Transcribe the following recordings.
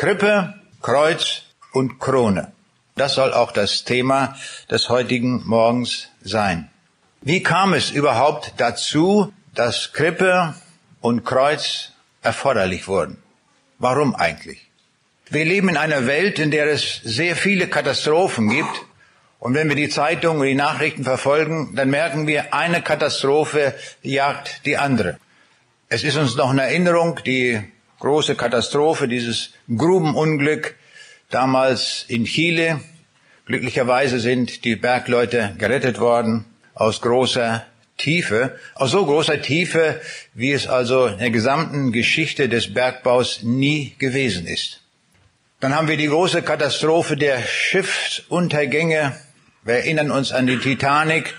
Krippe, Kreuz und Krone. Das soll auch das Thema des heutigen Morgens sein. Wie kam es überhaupt dazu, dass Krippe und Kreuz erforderlich wurden? Warum eigentlich? Wir leben in einer Welt, in der es sehr viele Katastrophen gibt. Und wenn wir die Zeitungen und die Nachrichten verfolgen, dann merken wir, eine Katastrophe jagt die andere. Es ist uns noch in Erinnerung die große Katastrophe, dieses Grubenunglück damals in Chile. Glücklicherweise sind die Bergleute gerettet worden aus großer Tiefe, aus so großer Tiefe, wie es also in der gesamten Geschichte des Bergbaus nie gewesen ist. Dann haben wir die große Katastrophe der Schiffsuntergänge. Wir erinnern uns an die Titanic,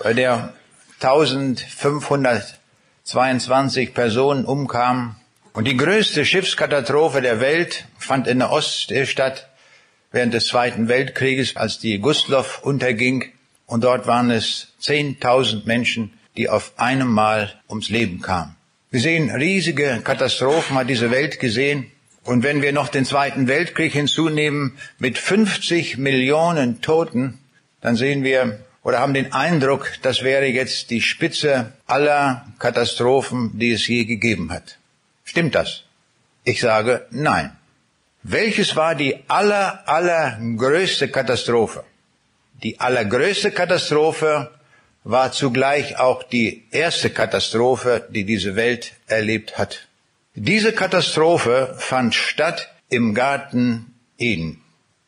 bei der 1522 Personen umkamen. Und die größte Schiffskatastrophe der Welt fand in der Ostsee statt, während des Zweiten Weltkrieges, als die Gustloff unterging. Und dort waren es 10.000 Menschen, die auf einem Mal ums Leben kamen. Wir sehen riesige Katastrophen, hat diese Welt gesehen. Und wenn wir noch den Zweiten Weltkrieg hinzunehmen mit 50 Millionen Toten, dann sehen wir oder haben den Eindruck, das wäre jetzt die Spitze aller Katastrophen, die es je gegeben hat. Stimmt das? Ich sage nein. Welches war die aller, allergrößte Katastrophe? Die allergrößte Katastrophe war zugleich auch die erste Katastrophe, die diese Welt erlebt hat. Diese Katastrophe fand statt im Garten Eden.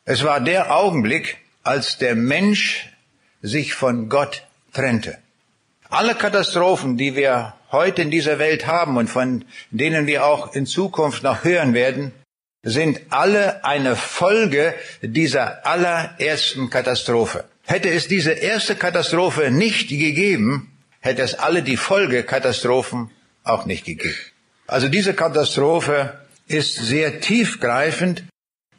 Es war der Augenblick, als der Mensch sich von Gott trennte. Alle Katastrophen, die wir heute in dieser Welt haben und von denen wir auch in Zukunft noch hören werden, sind alle eine Folge dieser allerersten Katastrophe. Hätte es diese erste Katastrophe nicht gegeben, hätte es alle die Folgekatastrophen auch nicht gegeben. Also diese Katastrophe ist sehr tiefgreifend,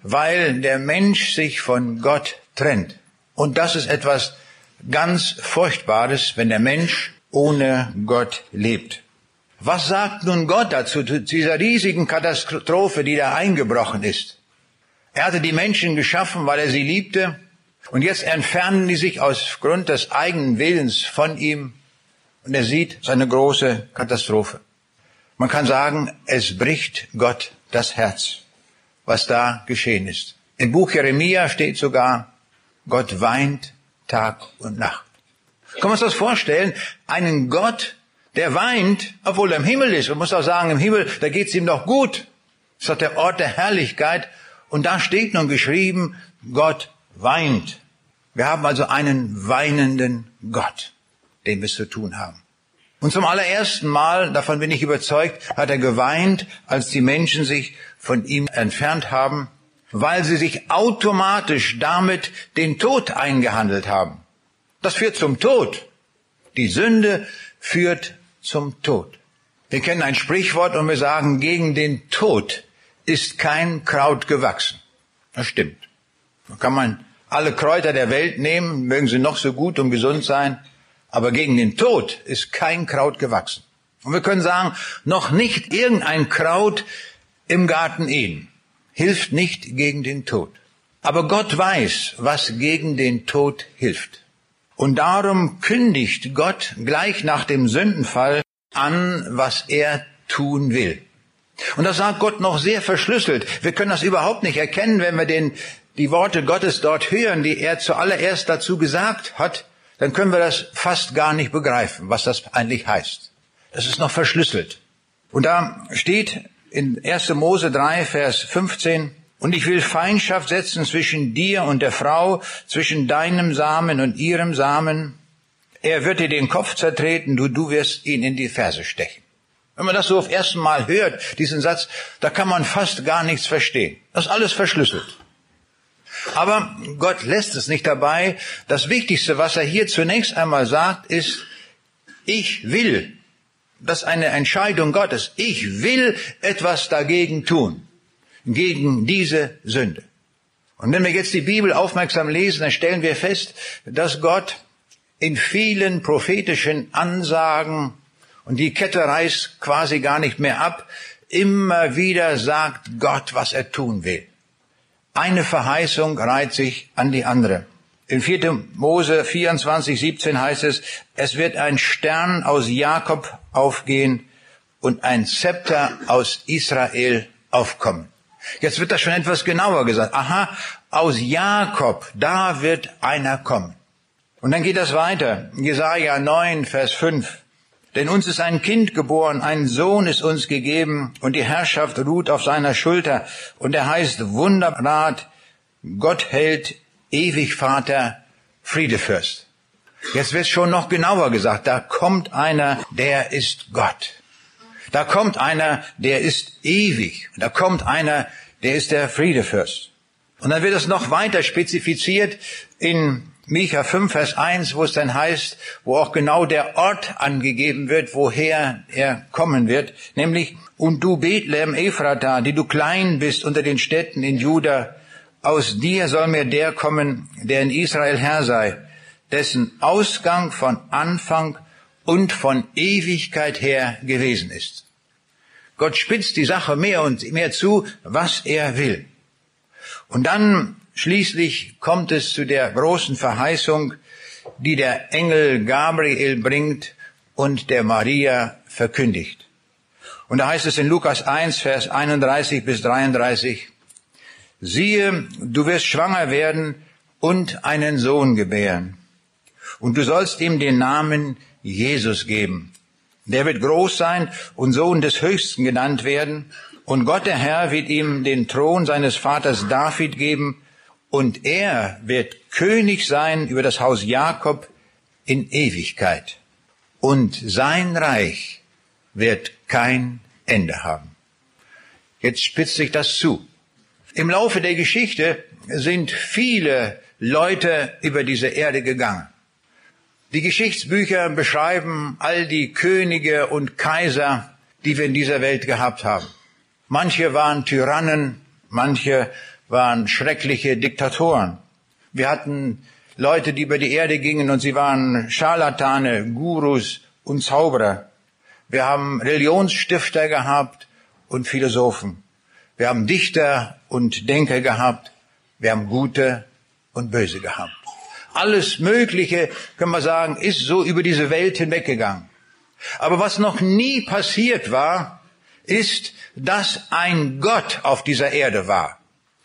weil der Mensch sich von Gott trennt. Und das ist etwas ganz Furchtbares, wenn der Mensch ohne Gott lebt. Was sagt nun Gott dazu, zu dieser riesigen Katastrophe, die da eingebrochen ist? Er hatte die Menschen geschaffen, weil er sie liebte, und jetzt entfernen die sich aus Grund des eigenen Willens von ihm, und er sieht seine große Katastrophe. Man kann sagen, es bricht Gott das Herz, was da geschehen ist. Im Buch Jeremia steht sogar, Gott weint Tag und Nacht. Können wir uns das vorstellen? Einen Gott, der weint, obwohl er im Himmel ist. Man muss auch sagen, im Himmel, da geht's ihm doch gut. Das ist doch der Ort der Herrlichkeit. Und da steht nun geschrieben, Gott weint. Wir haben also einen weinenden Gott, dem wir zu tun haben. Und zum allerersten Mal, davon bin ich überzeugt, hat er geweint, als die Menschen sich von ihm entfernt haben, weil sie sich automatisch damit den Tod eingehandelt haben. Das führt zum Tod. Die Sünde führt zum Tod. Wir kennen ein Sprichwort und wir sagen, gegen den Tod ist kein Kraut gewachsen. Das stimmt. Da kann man alle Kräuter der Welt nehmen, mögen sie noch so gut und gesund sein, aber gegen den Tod ist kein Kraut gewachsen. Und wir können sagen, noch nicht irgendein Kraut im Garten Eden hilft nicht gegen den Tod. Aber Gott weiß, was gegen den Tod hilft. Und darum kündigt Gott gleich nach dem Sündenfall an, was er tun will. Und das sagt Gott noch sehr verschlüsselt. Wir können das überhaupt nicht erkennen, wenn wir den, die Worte Gottes dort hören, die er zuallererst dazu gesagt hat, dann können wir das fast gar nicht begreifen, was das eigentlich heißt. Das ist noch verschlüsselt. Und da steht in 1. Mose 3, Vers 15, und ich will Feindschaft setzen zwischen dir und der Frau, zwischen deinem Samen und ihrem Samen. Er wird dir den Kopf zertreten, du, du wirst ihn in die Ferse stechen. Wenn man das so auf ersten Mal hört, diesen Satz, da kann man fast gar nichts verstehen. Das ist alles verschlüsselt. Aber Gott lässt es nicht dabei. Das Wichtigste, was er hier zunächst einmal sagt, ist, ich will. Das ist eine Entscheidung Gottes. Ich will etwas dagegen tun gegen diese Sünde. Und wenn wir jetzt die Bibel aufmerksam lesen, dann stellen wir fest, dass Gott in vielen prophetischen Ansagen, und die Kette reißt quasi gar nicht mehr ab, immer wieder sagt Gott, was er tun will. Eine Verheißung reiht sich an die andere. In 4. Mose 24, 17 heißt es, es wird ein Stern aus Jakob aufgehen und ein Zepter aus Israel aufkommen. Jetzt wird das schon etwas genauer gesagt. Aha, aus Jakob, da wird einer kommen. Und dann geht das weiter. Jesaja 9, Vers 5. Denn uns ist ein Kind geboren, ein Sohn ist uns gegeben und die Herrschaft ruht auf seiner Schulter und er heißt Wunderrat, Gott hält, ewig Vater, Friedefürst. Jetzt wird schon noch genauer gesagt, da kommt einer, der ist Gott. Da kommt einer, der ist ewig. Da kommt einer, der ist der Friedefürst. Und dann wird es noch weiter spezifiziert in Micha 5, Vers 1, wo es dann heißt, wo auch genau der Ort angegeben wird, woher er kommen wird, nämlich, und du Bethlehem Ephrata, die du klein bist unter den Städten in Juda, aus dir soll mir der kommen, der in Israel Herr sei, dessen Ausgang von Anfang und von Ewigkeit her gewesen ist. Gott spitzt die Sache mehr und mehr zu, was er will. Und dann Schließlich kommt es zu der großen Verheißung, die der Engel Gabriel bringt und der Maria verkündigt. Und da heißt es in Lukas 1, Vers 31 bis 33, siehe, du wirst schwanger werden und einen Sohn gebären. Und du sollst ihm den Namen Jesus geben. Der wird groß sein und Sohn des Höchsten genannt werden. Und Gott der Herr wird ihm den Thron seines Vaters David geben und er wird König sein über das Haus Jakob in Ewigkeit. Und sein Reich wird kein Ende haben. Jetzt spitzt sich das zu. Im Laufe der Geschichte sind viele Leute über diese Erde gegangen. Die Geschichtsbücher beschreiben all die Könige und Kaiser, die wir in dieser Welt gehabt haben. Manche waren Tyrannen, manche waren schreckliche Diktatoren. Wir hatten Leute, die über die Erde gingen und sie waren Scharlatane, Gurus und Zauberer. Wir haben Religionsstifter gehabt und Philosophen. Wir haben Dichter und Denker gehabt. Wir haben Gute und Böse gehabt. Alles Mögliche, können wir sagen, ist so über diese Welt hinweggegangen. Aber was noch nie passiert war, ist, dass ein Gott auf dieser Erde war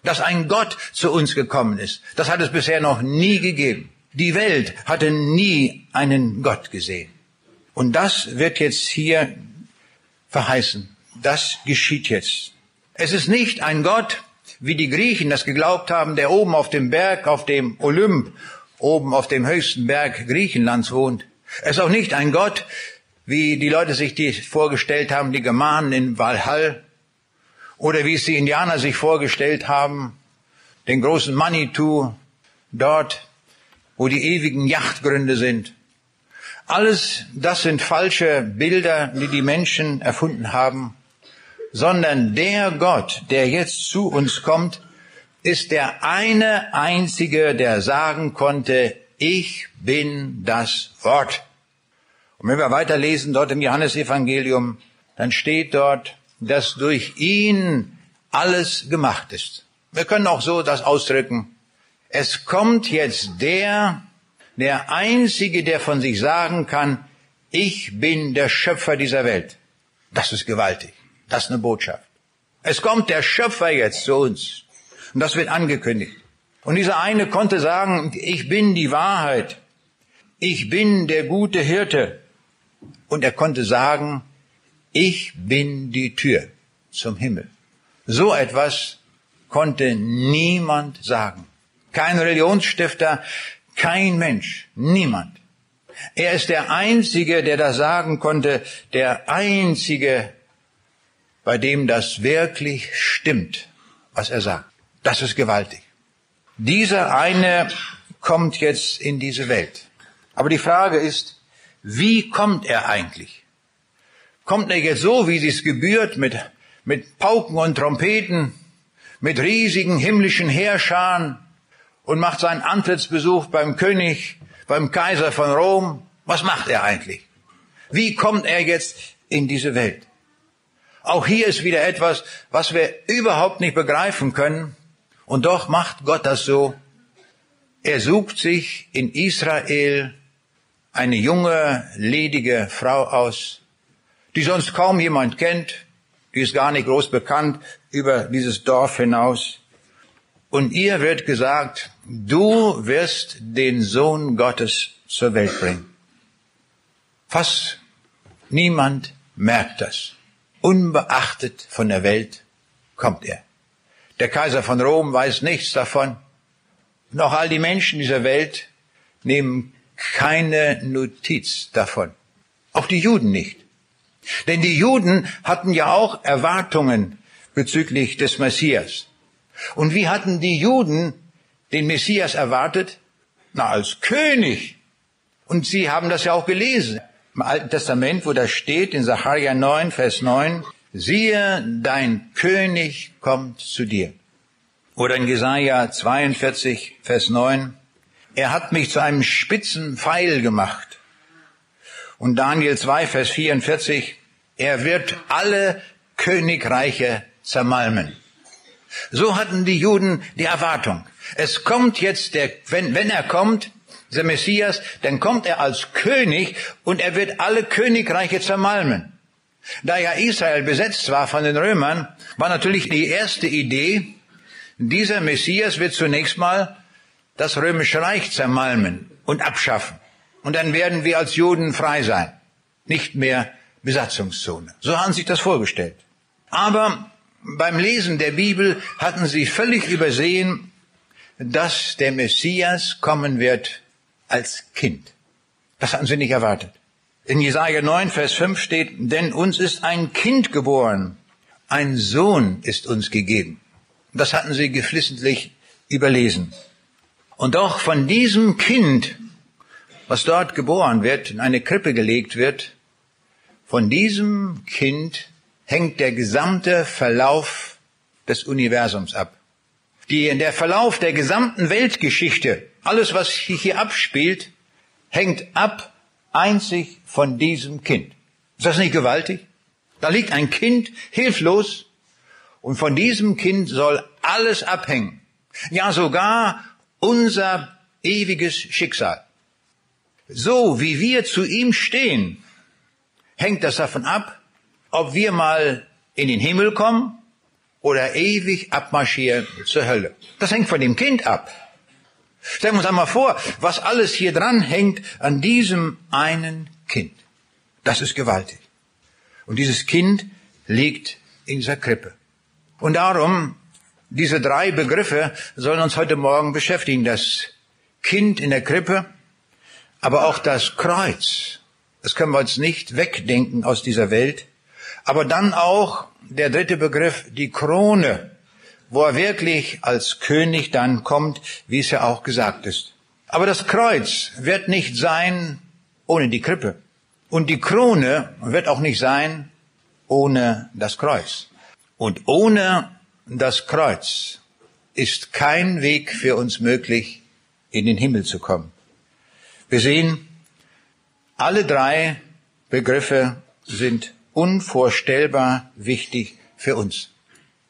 dass ein Gott zu uns gekommen ist. Das hat es bisher noch nie gegeben. Die Welt hatte nie einen Gott gesehen. Und das wird jetzt hier verheißen. Das geschieht jetzt. Es ist nicht ein Gott, wie die Griechen das geglaubt haben, der oben auf dem Berg, auf dem Olymp, oben auf dem höchsten Berg Griechenlands wohnt. Es ist auch nicht ein Gott, wie die Leute sich die vorgestellt haben, die Germanen in Valhall, oder wie es die Indianer sich vorgestellt haben, den großen Manitou dort, wo die ewigen Yachtgründe sind. Alles das sind falsche Bilder, die die Menschen erfunden haben, sondern der Gott, der jetzt zu uns kommt, ist der eine einzige, der sagen konnte, ich bin das Wort. Und wenn wir weiterlesen dort im Johannesevangelium, dann steht dort, dass durch ihn alles gemacht ist. Wir können auch so das ausdrücken. Es kommt jetzt der, der Einzige, der von sich sagen kann, ich bin der Schöpfer dieser Welt. Das ist gewaltig. Das ist eine Botschaft. Es kommt der Schöpfer jetzt zu uns. Und das wird angekündigt. Und dieser eine konnte sagen, ich bin die Wahrheit. Ich bin der gute Hirte. Und er konnte sagen, ich bin die Tür zum Himmel. So etwas konnte niemand sagen. Kein Religionsstifter, kein Mensch, niemand. Er ist der Einzige, der das sagen konnte, der Einzige, bei dem das wirklich stimmt, was er sagt. Das ist gewaltig. Dieser eine kommt jetzt in diese Welt. Aber die Frage ist, wie kommt er eigentlich? kommt er jetzt so, wie es gebührt, mit, mit Pauken und Trompeten, mit riesigen himmlischen Heerscharen und macht seinen Antrittsbesuch beim König, beim Kaiser von Rom. Was macht er eigentlich? Wie kommt er jetzt in diese Welt? Auch hier ist wieder etwas, was wir überhaupt nicht begreifen können. Und doch macht Gott das so. Er sucht sich in Israel eine junge, ledige Frau aus, die sonst kaum jemand kennt, die ist gar nicht groß bekannt über dieses Dorf hinaus. Und ihr wird gesagt, du wirst den Sohn Gottes zur Welt bringen. Fast niemand merkt das. Unbeachtet von der Welt kommt er. Der Kaiser von Rom weiß nichts davon. Auch all die Menschen dieser Welt nehmen keine Notiz davon. Auch die Juden nicht. Denn die Juden hatten ja auch Erwartungen bezüglich des Messias. Und wie hatten die Juden den Messias erwartet? Na, als König. Und sie haben das ja auch gelesen. Im Alten Testament, wo das steht, in Sacharja 9, Vers 9, siehe, dein König kommt zu dir. Oder in Jesaja 42, Vers 9, er hat mich zu einem spitzen Pfeil gemacht. Und Daniel 2, Vers 44, er wird alle Königreiche zermalmen. So hatten die Juden die Erwartung. Es kommt jetzt der, wenn, wenn er kommt, der Messias, dann kommt er als König und er wird alle Königreiche zermalmen. Da ja Israel besetzt war von den Römern, war natürlich die erste Idee, dieser Messias wird zunächst mal das römische Reich zermalmen und abschaffen. Und dann werden wir als Juden frei sein. Nicht mehr Besatzungszone. So haben sich das vorgestellt. Aber beim Lesen der Bibel hatten sie völlig übersehen, dass der Messias kommen wird als Kind. Das hatten sie nicht erwartet. In Jesaja 9, Vers 5 steht, denn uns ist ein Kind geboren, ein Sohn ist uns gegeben. Das hatten sie geflissentlich überlesen. Und doch von diesem Kind, was dort geboren wird, in eine Krippe gelegt wird, von diesem Kind hängt der gesamte Verlauf des Universums ab. Die, der Verlauf der gesamten Weltgeschichte, alles was hier abspielt, hängt ab einzig von diesem Kind. Ist das nicht gewaltig? Da liegt ein Kind hilflos und von diesem Kind soll alles abhängen. Ja, sogar unser ewiges Schicksal. So wie wir zu ihm stehen, hängt das davon ab, ob wir mal in den Himmel kommen oder ewig abmarschieren zur Hölle. Das hängt von dem Kind ab. Stellen wir uns einmal vor, was alles hier dran hängt an diesem einen Kind. Das ist gewaltig. Und dieses Kind liegt in dieser Krippe. Und darum diese drei Begriffe sollen uns heute Morgen beschäftigen. Das Kind in der Krippe, aber auch das Kreuz. Das können wir uns nicht wegdenken aus dieser Welt. Aber dann auch der dritte Begriff, die Krone, wo er wirklich als König dann kommt, wie es ja auch gesagt ist. Aber das Kreuz wird nicht sein ohne die Krippe. Und die Krone wird auch nicht sein ohne das Kreuz. Und ohne das Kreuz ist kein Weg für uns möglich, in den Himmel zu kommen. Wir sehen, alle drei Begriffe sind unvorstellbar wichtig für uns.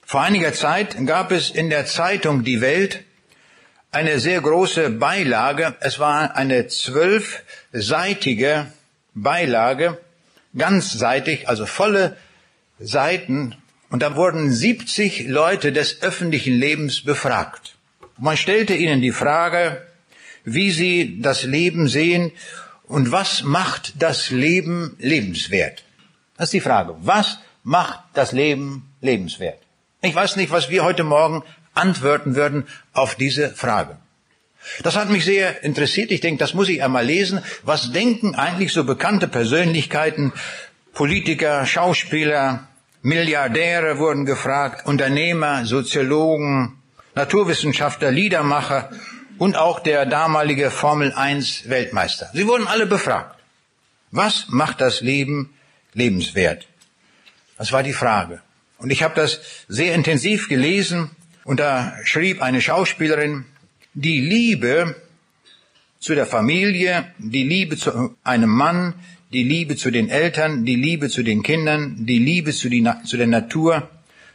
Vor einiger Zeit gab es in der Zeitung Die Welt eine sehr große Beilage. Es war eine zwölfseitige Beilage, ganzseitig, also volle Seiten und da wurden 70 Leute des öffentlichen Lebens befragt. Man stellte ihnen die Frage, wie sie das Leben sehen und was macht das Leben lebenswert. Das ist die Frage. Was macht das Leben lebenswert? Ich weiß nicht, was wir heute Morgen antworten würden auf diese Frage. Das hat mich sehr interessiert. Ich denke, das muss ich einmal lesen. Was denken eigentlich so bekannte Persönlichkeiten, Politiker, Schauspieler, Milliardäre wurden gefragt, Unternehmer, Soziologen, Naturwissenschaftler, Liedermacher und auch der damalige Formel 1 Weltmeister. Sie wurden alle befragt. Was macht das Leben lebenswert? Das war die Frage. Und ich habe das sehr intensiv gelesen und da schrieb eine Schauspielerin, die Liebe zu der Familie, die Liebe zu einem Mann, die Liebe zu den Eltern, die Liebe zu den Kindern, die Liebe zu, die, zu der Natur.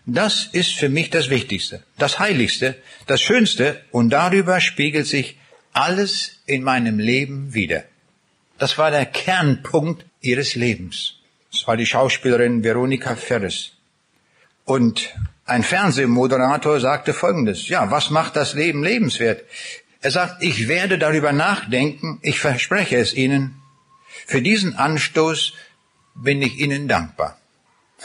Das ist für mich das Wichtigste, das Heiligste, das Schönste und darüber spiegelt sich alles in meinem Leben wieder. Das war der Kernpunkt ihres Lebens. Das war die Schauspielerin Veronika Ferres. Und ein Fernsehmoderator sagte Folgendes, ja, was macht das Leben lebenswert? Er sagt, ich werde darüber nachdenken, ich verspreche es Ihnen, für diesen Anstoß bin ich Ihnen dankbar.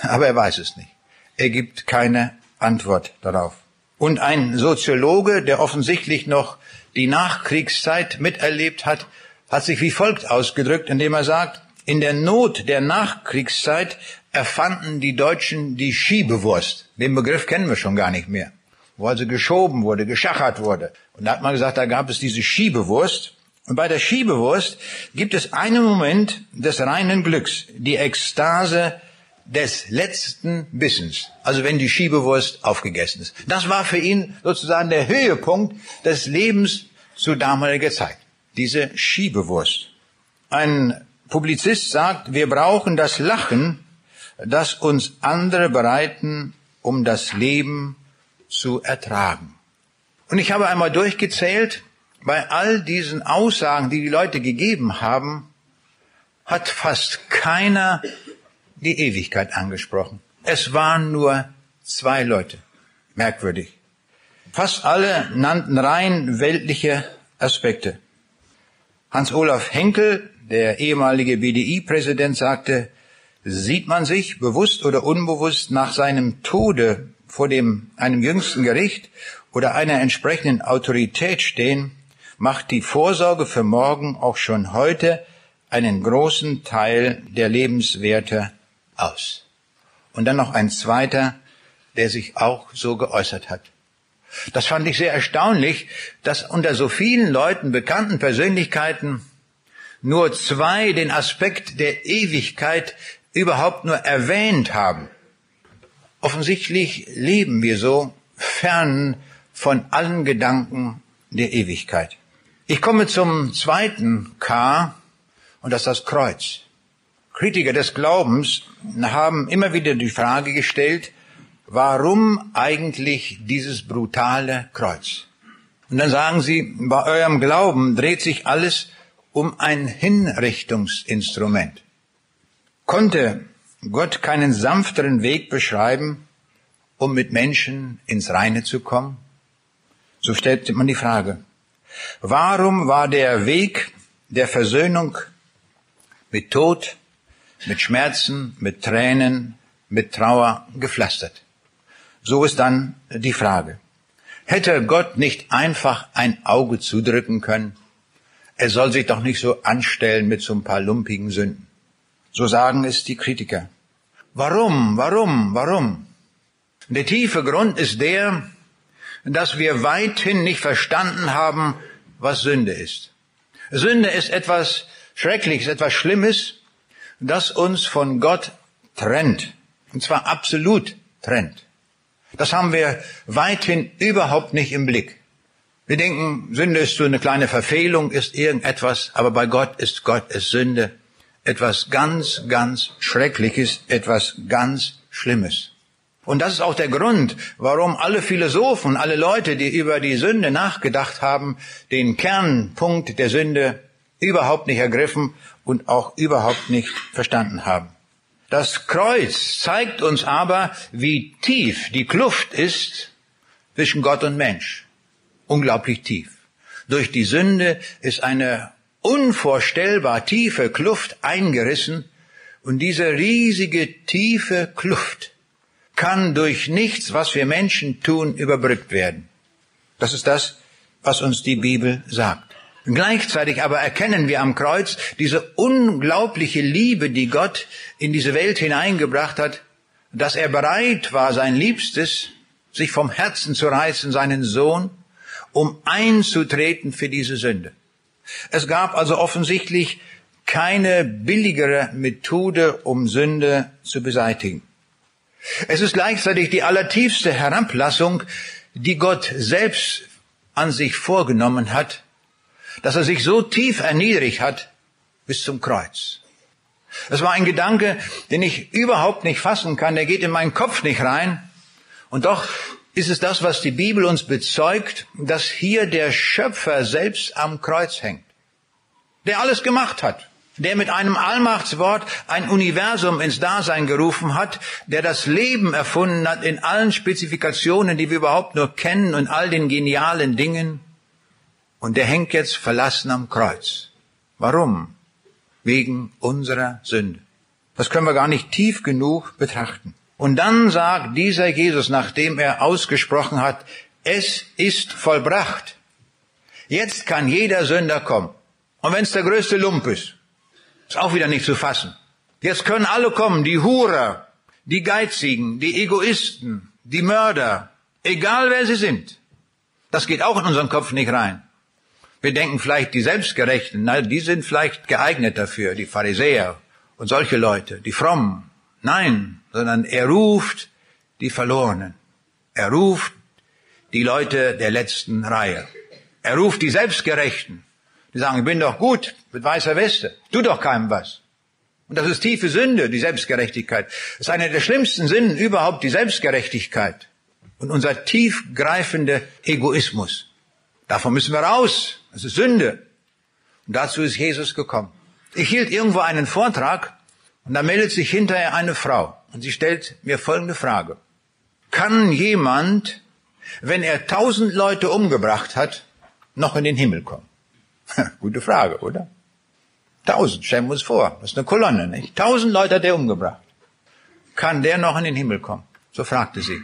Aber er weiß es nicht. Er gibt keine Antwort darauf. Und ein Soziologe, der offensichtlich noch die Nachkriegszeit miterlebt hat, hat sich wie folgt ausgedrückt, indem er sagt, in der Not der Nachkriegszeit erfanden die Deutschen die Schiebewurst. Den Begriff kennen wir schon gar nicht mehr. Wo also geschoben wurde, geschachert wurde. Und da hat man gesagt, da gab es diese Schiebewurst. Und bei der Schiebewurst gibt es einen Moment des reinen Glücks, die Ekstase des letzten Bissens. Also wenn die Schiebewurst aufgegessen ist. Das war für ihn sozusagen der Höhepunkt des Lebens zu damaliger Zeit. Diese Schiebewurst. Ein Publizist sagt, wir brauchen das Lachen, das uns andere bereiten, um das Leben zu ertragen. Und ich habe einmal durchgezählt, bei all diesen Aussagen, die die Leute gegeben haben, hat fast keiner die Ewigkeit angesprochen. Es waren nur zwei Leute. Merkwürdig. Fast alle nannten rein weltliche Aspekte. Hans-Olaf Henkel, der ehemalige BDI-Präsident, sagte, sieht man sich bewusst oder unbewusst nach seinem Tode vor dem, einem jüngsten Gericht oder einer entsprechenden Autorität stehen, macht die Vorsorge für morgen auch schon heute einen großen Teil der Lebenswerte aus. Und dann noch ein zweiter, der sich auch so geäußert hat. Das fand ich sehr erstaunlich, dass unter so vielen Leuten, bekannten Persönlichkeiten, nur zwei den Aspekt der Ewigkeit überhaupt nur erwähnt haben. Offensichtlich leben wir so fern von allen Gedanken der Ewigkeit. Ich komme zum zweiten K und das ist das Kreuz. Kritiker des Glaubens haben immer wieder die Frage gestellt, warum eigentlich dieses brutale Kreuz? Und dann sagen sie, bei eurem Glauben dreht sich alles um ein Hinrichtungsinstrument. Konnte Gott keinen sanfteren Weg beschreiben, um mit Menschen ins Reine zu kommen? So stellt man die Frage. Warum war der Weg der Versöhnung mit Tod, mit Schmerzen, mit Tränen, mit Trauer gepflastert? So ist dann die Frage. Hätte Gott nicht einfach ein Auge zudrücken können? Er soll sich doch nicht so anstellen mit so ein paar lumpigen Sünden. So sagen es die Kritiker. Warum, warum, warum? Der tiefe Grund ist der, dass wir weithin nicht verstanden haben, was Sünde ist. Sünde ist etwas Schreckliches, etwas Schlimmes, das uns von Gott trennt. Und zwar absolut trennt. Das haben wir weithin überhaupt nicht im Blick. Wir denken, Sünde ist so eine kleine Verfehlung, ist irgendetwas, aber bei Gott ist Gott ist Sünde. Etwas ganz, ganz Schreckliches, etwas ganz Schlimmes. Und das ist auch der Grund, warum alle Philosophen, alle Leute, die über die Sünde nachgedacht haben, den Kernpunkt der Sünde überhaupt nicht ergriffen und auch überhaupt nicht verstanden haben. Das Kreuz zeigt uns aber, wie tief die Kluft ist zwischen Gott und Mensch. Unglaublich tief. Durch die Sünde ist eine unvorstellbar tiefe Kluft eingerissen und diese riesige tiefe Kluft kann durch nichts, was wir Menschen tun, überbrückt werden. Das ist das, was uns die Bibel sagt. Gleichzeitig aber erkennen wir am Kreuz diese unglaubliche Liebe, die Gott in diese Welt hineingebracht hat, dass er bereit war, sein Liebstes, sich vom Herzen zu reißen, seinen Sohn, um einzutreten für diese Sünde. Es gab also offensichtlich keine billigere Methode, um Sünde zu beseitigen. Es ist gleichzeitig die allertiefste Herablassung, die Gott selbst an sich vorgenommen hat, dass er sich so tief erniedrigt hat bis zum Kreuz. Es war ein Gedanke, den ich überhaupt nicht fassen kann, der geht in meinen Kopf nicht rein. Und doch ist es das, was die Bibel uns bezeugt, dass hier der Schöpfer selbst am Kreuz hängt, der alles gemacht hat, der mit einem Allmachtswort ein Universum ins Dasein gerufen hat, der das Leben erfunden hat in allen Spezifikationen, die wir überhaupt nur kennen und all den genialen Dingen. Und der hängt jetzt verlassen am Kreuz. Warum? Wegen unserer Sünde. Das können wir gar nicht tief genug betrachten. Und dann sagt dieser Jesus, nachdem er ausgesprochen hat, es ist vollbracht. Jetzt kann jeder Sünder kommen. Und wenn es der größte Lump ist, ist auch wieder nicht zu fassen. Jetzt können alle kommen, die Hurer, die Geizigen, die Egoisten, die Mörder, egal wer sie sind. Das geht auch in unseren Kopf nicht rein. Wir denken vielleicht die Selbstgerechten, na, die sind vielleicht geeignet dafür, die Pharisäer und solche Leute, die Frommen. Nein, sondern er ruft die Verlorenen. Er ruft die Leute der letzten Reihe. Er ruft die Selbstgerechten. Die sagen, ich bin doch gut mit weißer Weste. Tu doch keinem was. Und das ist tiefe Sünde, die Selbstgerechtigkeit. Das ist eine der schlimmsten Sünden überhaupt, die Selbstgerechtigkeit. Und unser tiefgreifender Egoismus. Davon müssen wir raus. Das ist Sünde. Und dazu ist Jesus gekommen. Ich hielt irgendwo einen Vortrag und da meldet sich hinterher eine Frau. Und sie stellt mir folgende Frage. Kann jemand, wenn er tausend Leute umgebracht hat, noch in den Himmel kommen? Gute Frage, oder? Tausend, stellen wir uns vor. Das ist eine Kolonne, nicht? Tausend Leute hat er umgebracht. Kann der noch in den Himmel kommen? So fragte sie.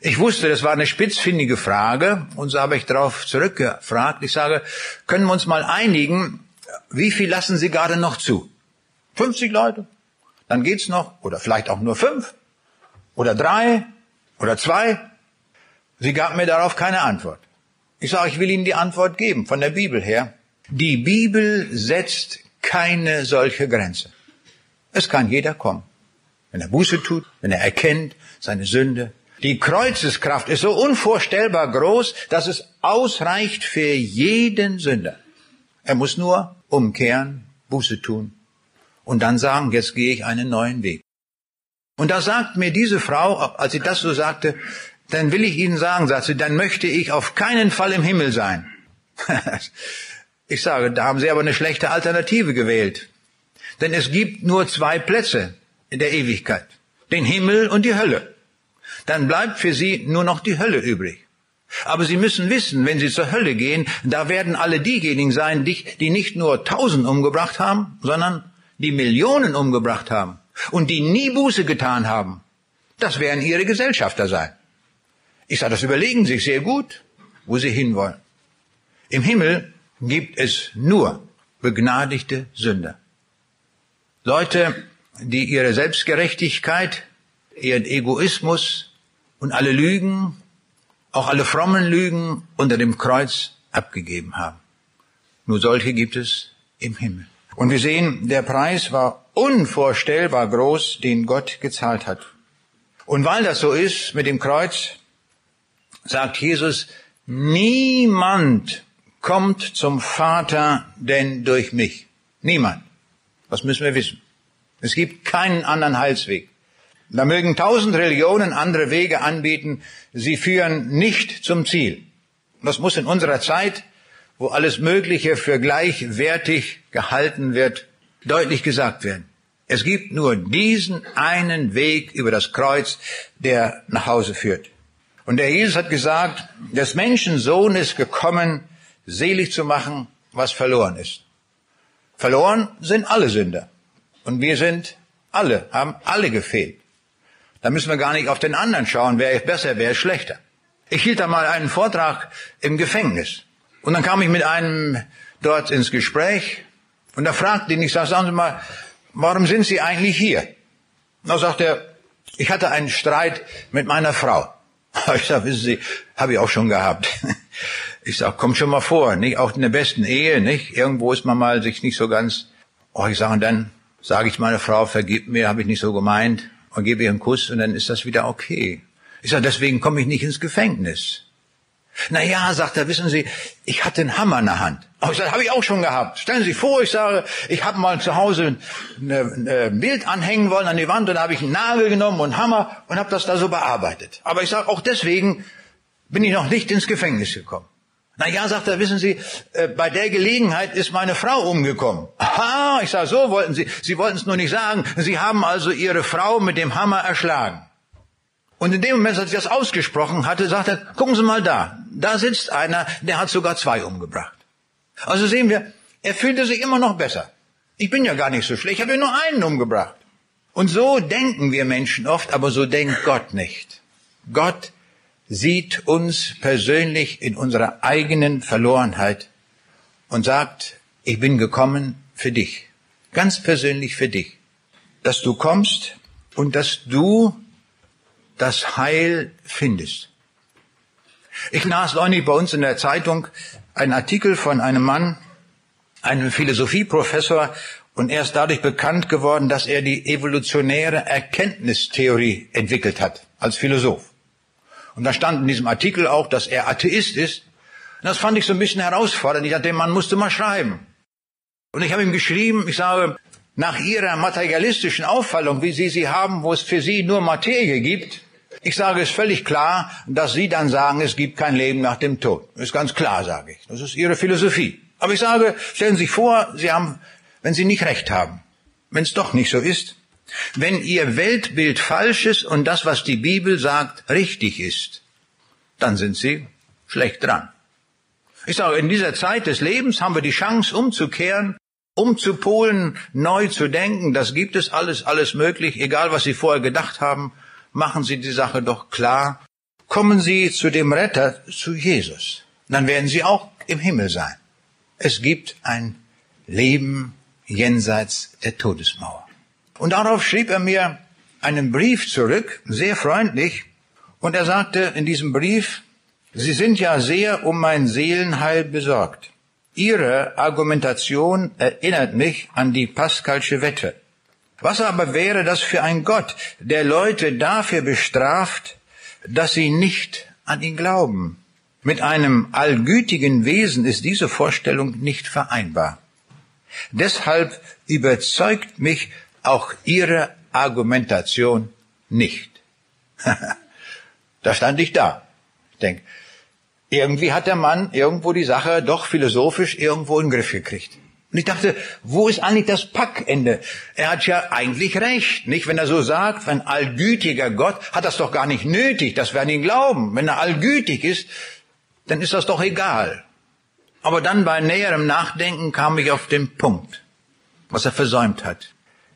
Ich wusste, das war eine spitzfindige Frage und so habe ich darauf zurückgefragt. Ich sage, können wir uns mal einigen, wie viel lassen Sie gerade noch zu? 50 Leute? dann geht's noch, oder vielleicht auch nur fünf, oder drei, oder zwei. Sie gab mir darauf keine Antwort. Ich sage, ich will Ihnen die Antwort geben, von der Bibel her. Die Bibel setzt keine solche Grenze. Es kann jeder kommen. Wenn er Buße tut, wenn er erkennt seine Sünde. Die Kreuzeskraft ist so unvorstellbar groß, dass es ausreicht für jeden Sünder. Er muss nur umkehren, Buße tun und dann sagen, jetzt gehe ich einen neuen Weg. Und da sagt mir diese Frau, als sie das so sagte, dann will ich Ihnen sagen, sagt sie, dann möchte ich auf keinen Fall im Himmel sein. ich sage, da haben Sie aber eine schlechte Alternative gewählt. Denn es gibt nur zwei Plätze in der Ewigkeit. Den Himmel und die Hölle. Dann bleibt für Sie nur noch die Hölle übrig. Aber Sie müssen wissen, wenn Sie zur Hölle gehen, da werden alle diejenigen sein, die nicht nur tausend umgebracht haben, sondern die Millionen umgebracht haben und die nie Buße getan haben, das werden ihre Gesellschafter sein. Ich sage, das überlegen sich sehr gut, wo sie hinwollen. Im Himmel gibt es nur begnadigte Sünder. Leute, die ihre Selbstgerechtigkeit, ihren Egoismus und alle Lügen, auch alle frommen Lügen unter dem Kreuz abgegeben haben. Nur solche gibt es im Himmel. Und wir sehen, der Preis war unvorstellbar groß, den Gott gezahlt hat. Und weil das so ist mit dem Kreuz, sagt Jesus, niemand kommt zum Vater denn durch mich. Niemand. Das müssen wir wissen. Es gibt keinen anderen Heilsweg. Da mögen tausend Religionen andere Wege anbieten, sie führen nicht zum Ziel. Das muss in unserer Zeit wo alles Mögliche für gleichwertig gehalten wird, deutlich gesagt werden. Es gibt nur diesen einen Weg über das Kreuz, der nach Hause führt. Und der Jesus hat gesagt, des Menschen Sohn ist gekommen, selig zu machen, was verloren ist. Verloren sind alle Sünder. Und wir sind alle, haben alle gefehlt. Da müssen wir gar nicht auf den anderen schauen, wer ist besser, wer ist schlechter. Ich hielt da mal einen Vortrag im Gefängnis. Und dann kam ich mit einem dort ins Gespräch und da fragte ihn, ich sag, sagen Sie mal, warum sind Sie eigentlich hier? Da sagt er, ich hatte einen Streit mit meiner Frau. Ich sag, wissen Sie, habe ich auch schon gehabt. Ich sag, kommt schon mal vor, nicht? Auch in der besten Ehe, nicht? Irgendwo ist man mal sich nicht so ganz. Oh, ich sage, und dann sage ich meiner Frau, vergib mir, habe ich nicht so gemeint, und gebe ihr einen Kuss und dann ist das wieder okay. Ich sage, deswegen komme ich nicht ins Gefängnis. Na ja, sagt er, wissen Sie, ich hatte einen Hammer in der Hand. Aber ich sage, habe ich auch schon gehabt. Stellen Sie sich vor, ich sage, ich habe mal zu Hause ein Bild anhängen wollen an die Wand und da habe ich einen Nagel genommen und einen Hammer und habe das da so bearbeitet. Aber ich sage, auch deswegen bin ich noch nicht ins Gefängnis gekommen. Na ja, sagt er, wissen Sie, äh, bei der Gelegenheit ist meine Frau umgekommen. Aha, ich sage, so wollten Sie, Sie wollten es nur nicht sagen. Sie haben also Ihre Frau mit dem Hammer erschlagen. Und in dem Moment, als ich das ausgesprochen hatte, sagt er, gucken Sie mal da, da sitzt einer, der hat sogar zwei umgebracht. Also sehen wir, er fühlte sich immer noch besser. Ich bin ja gar nicht so schlecht, ich habe ja nur einen umgebracht. Und so denken wir Menschen oft, aber so denkt Gott nicht. Gott sieht uns persönlich in unserer eigenen Verlorenheit und sagt, ich bin gekommen für dich, ganz persönlich für dich, dass du kommst und dass du das Heil findest. Ich las neulich bei uns in der Zeitung einen Artikel von einem Mann, einem Philosophieprofessor, und er ist dadurch bekannt geworden, dass er die evolutionäre Erkenntnistheorie entwickelt hat als Philosoph. Und da stand in diesem Artikel auch, dass er Atheist ist. Und das fand ich so ein bisschen herausfordernd. Ich dachte, man musste mal schreiben. Und ich habe ihm geschrieben, ich sage, nach Ihrer materialistischen Auffallung, wie Sie sie haben, wo es für Sie nur Materie gibt, ich sage es völlig klar, dass Sie dann sagen, es gibt kein Leben nach dem Tod. Ist ganz klar, sage ich. Das ist Ihre Philosophie. Aber ich sage, stellen Sie sich vor, Sie haben, wenn Sie nicht recht haben, wenn es doch nicht so ist, wenn Ihr Weltbild falsch ist und das, was die Bibel sagt, richtig ist, dann sind Sie schlecht dran. Ich sage, in dieser Zeit des Lebens haben wir die Chance umzukehren, umzupolen, neu zu denken. Das gibt es alles, alles möglich, egal was Sie vorher gedacht haben. Machen Sie die Sache doch klar. Kommen Sie zu dem Retter, zu Jesus. Dann werden Sie auch im Himmel sein. Es gibt ein Leben jenseits der Todesmauer. Und darauf schrieb er mir einen Brief zurück, sehr freundlich, und er sagte in diesem Brief, Sie sind ja sehr um mein Seelenheil besorgt. Ihre Argumentation erinnert mich an die Pascalsche Wette. Was aber wäre das für ein Gott, der Leute dafür bestraft, dass sie nicht an ihn glauben? Mit einem allgütigen Wesen ist diese Vorstellung nicht vereinbar. Deshalb überzeugt mich auch Ihre Argumentation nicht. da stand ich da. Ich denke, irgendwie hat der Mann irgendwo die Sache doch philosophisch irgendwo in den Griff gekriegt. Und ich dachte, wo ist eigentlich das Packende? Er hat ja eigentlich recht, nicht? Wenn er so sagt, ein allgütiger Gott hat das doch gar nicht nötig, dass wir an ihn glauben. Wenn er allgütig ist, dann ist das doch egal. Aber dann bei näherem Nachdenken kam ich auf den Punkt, was er versäumt hat.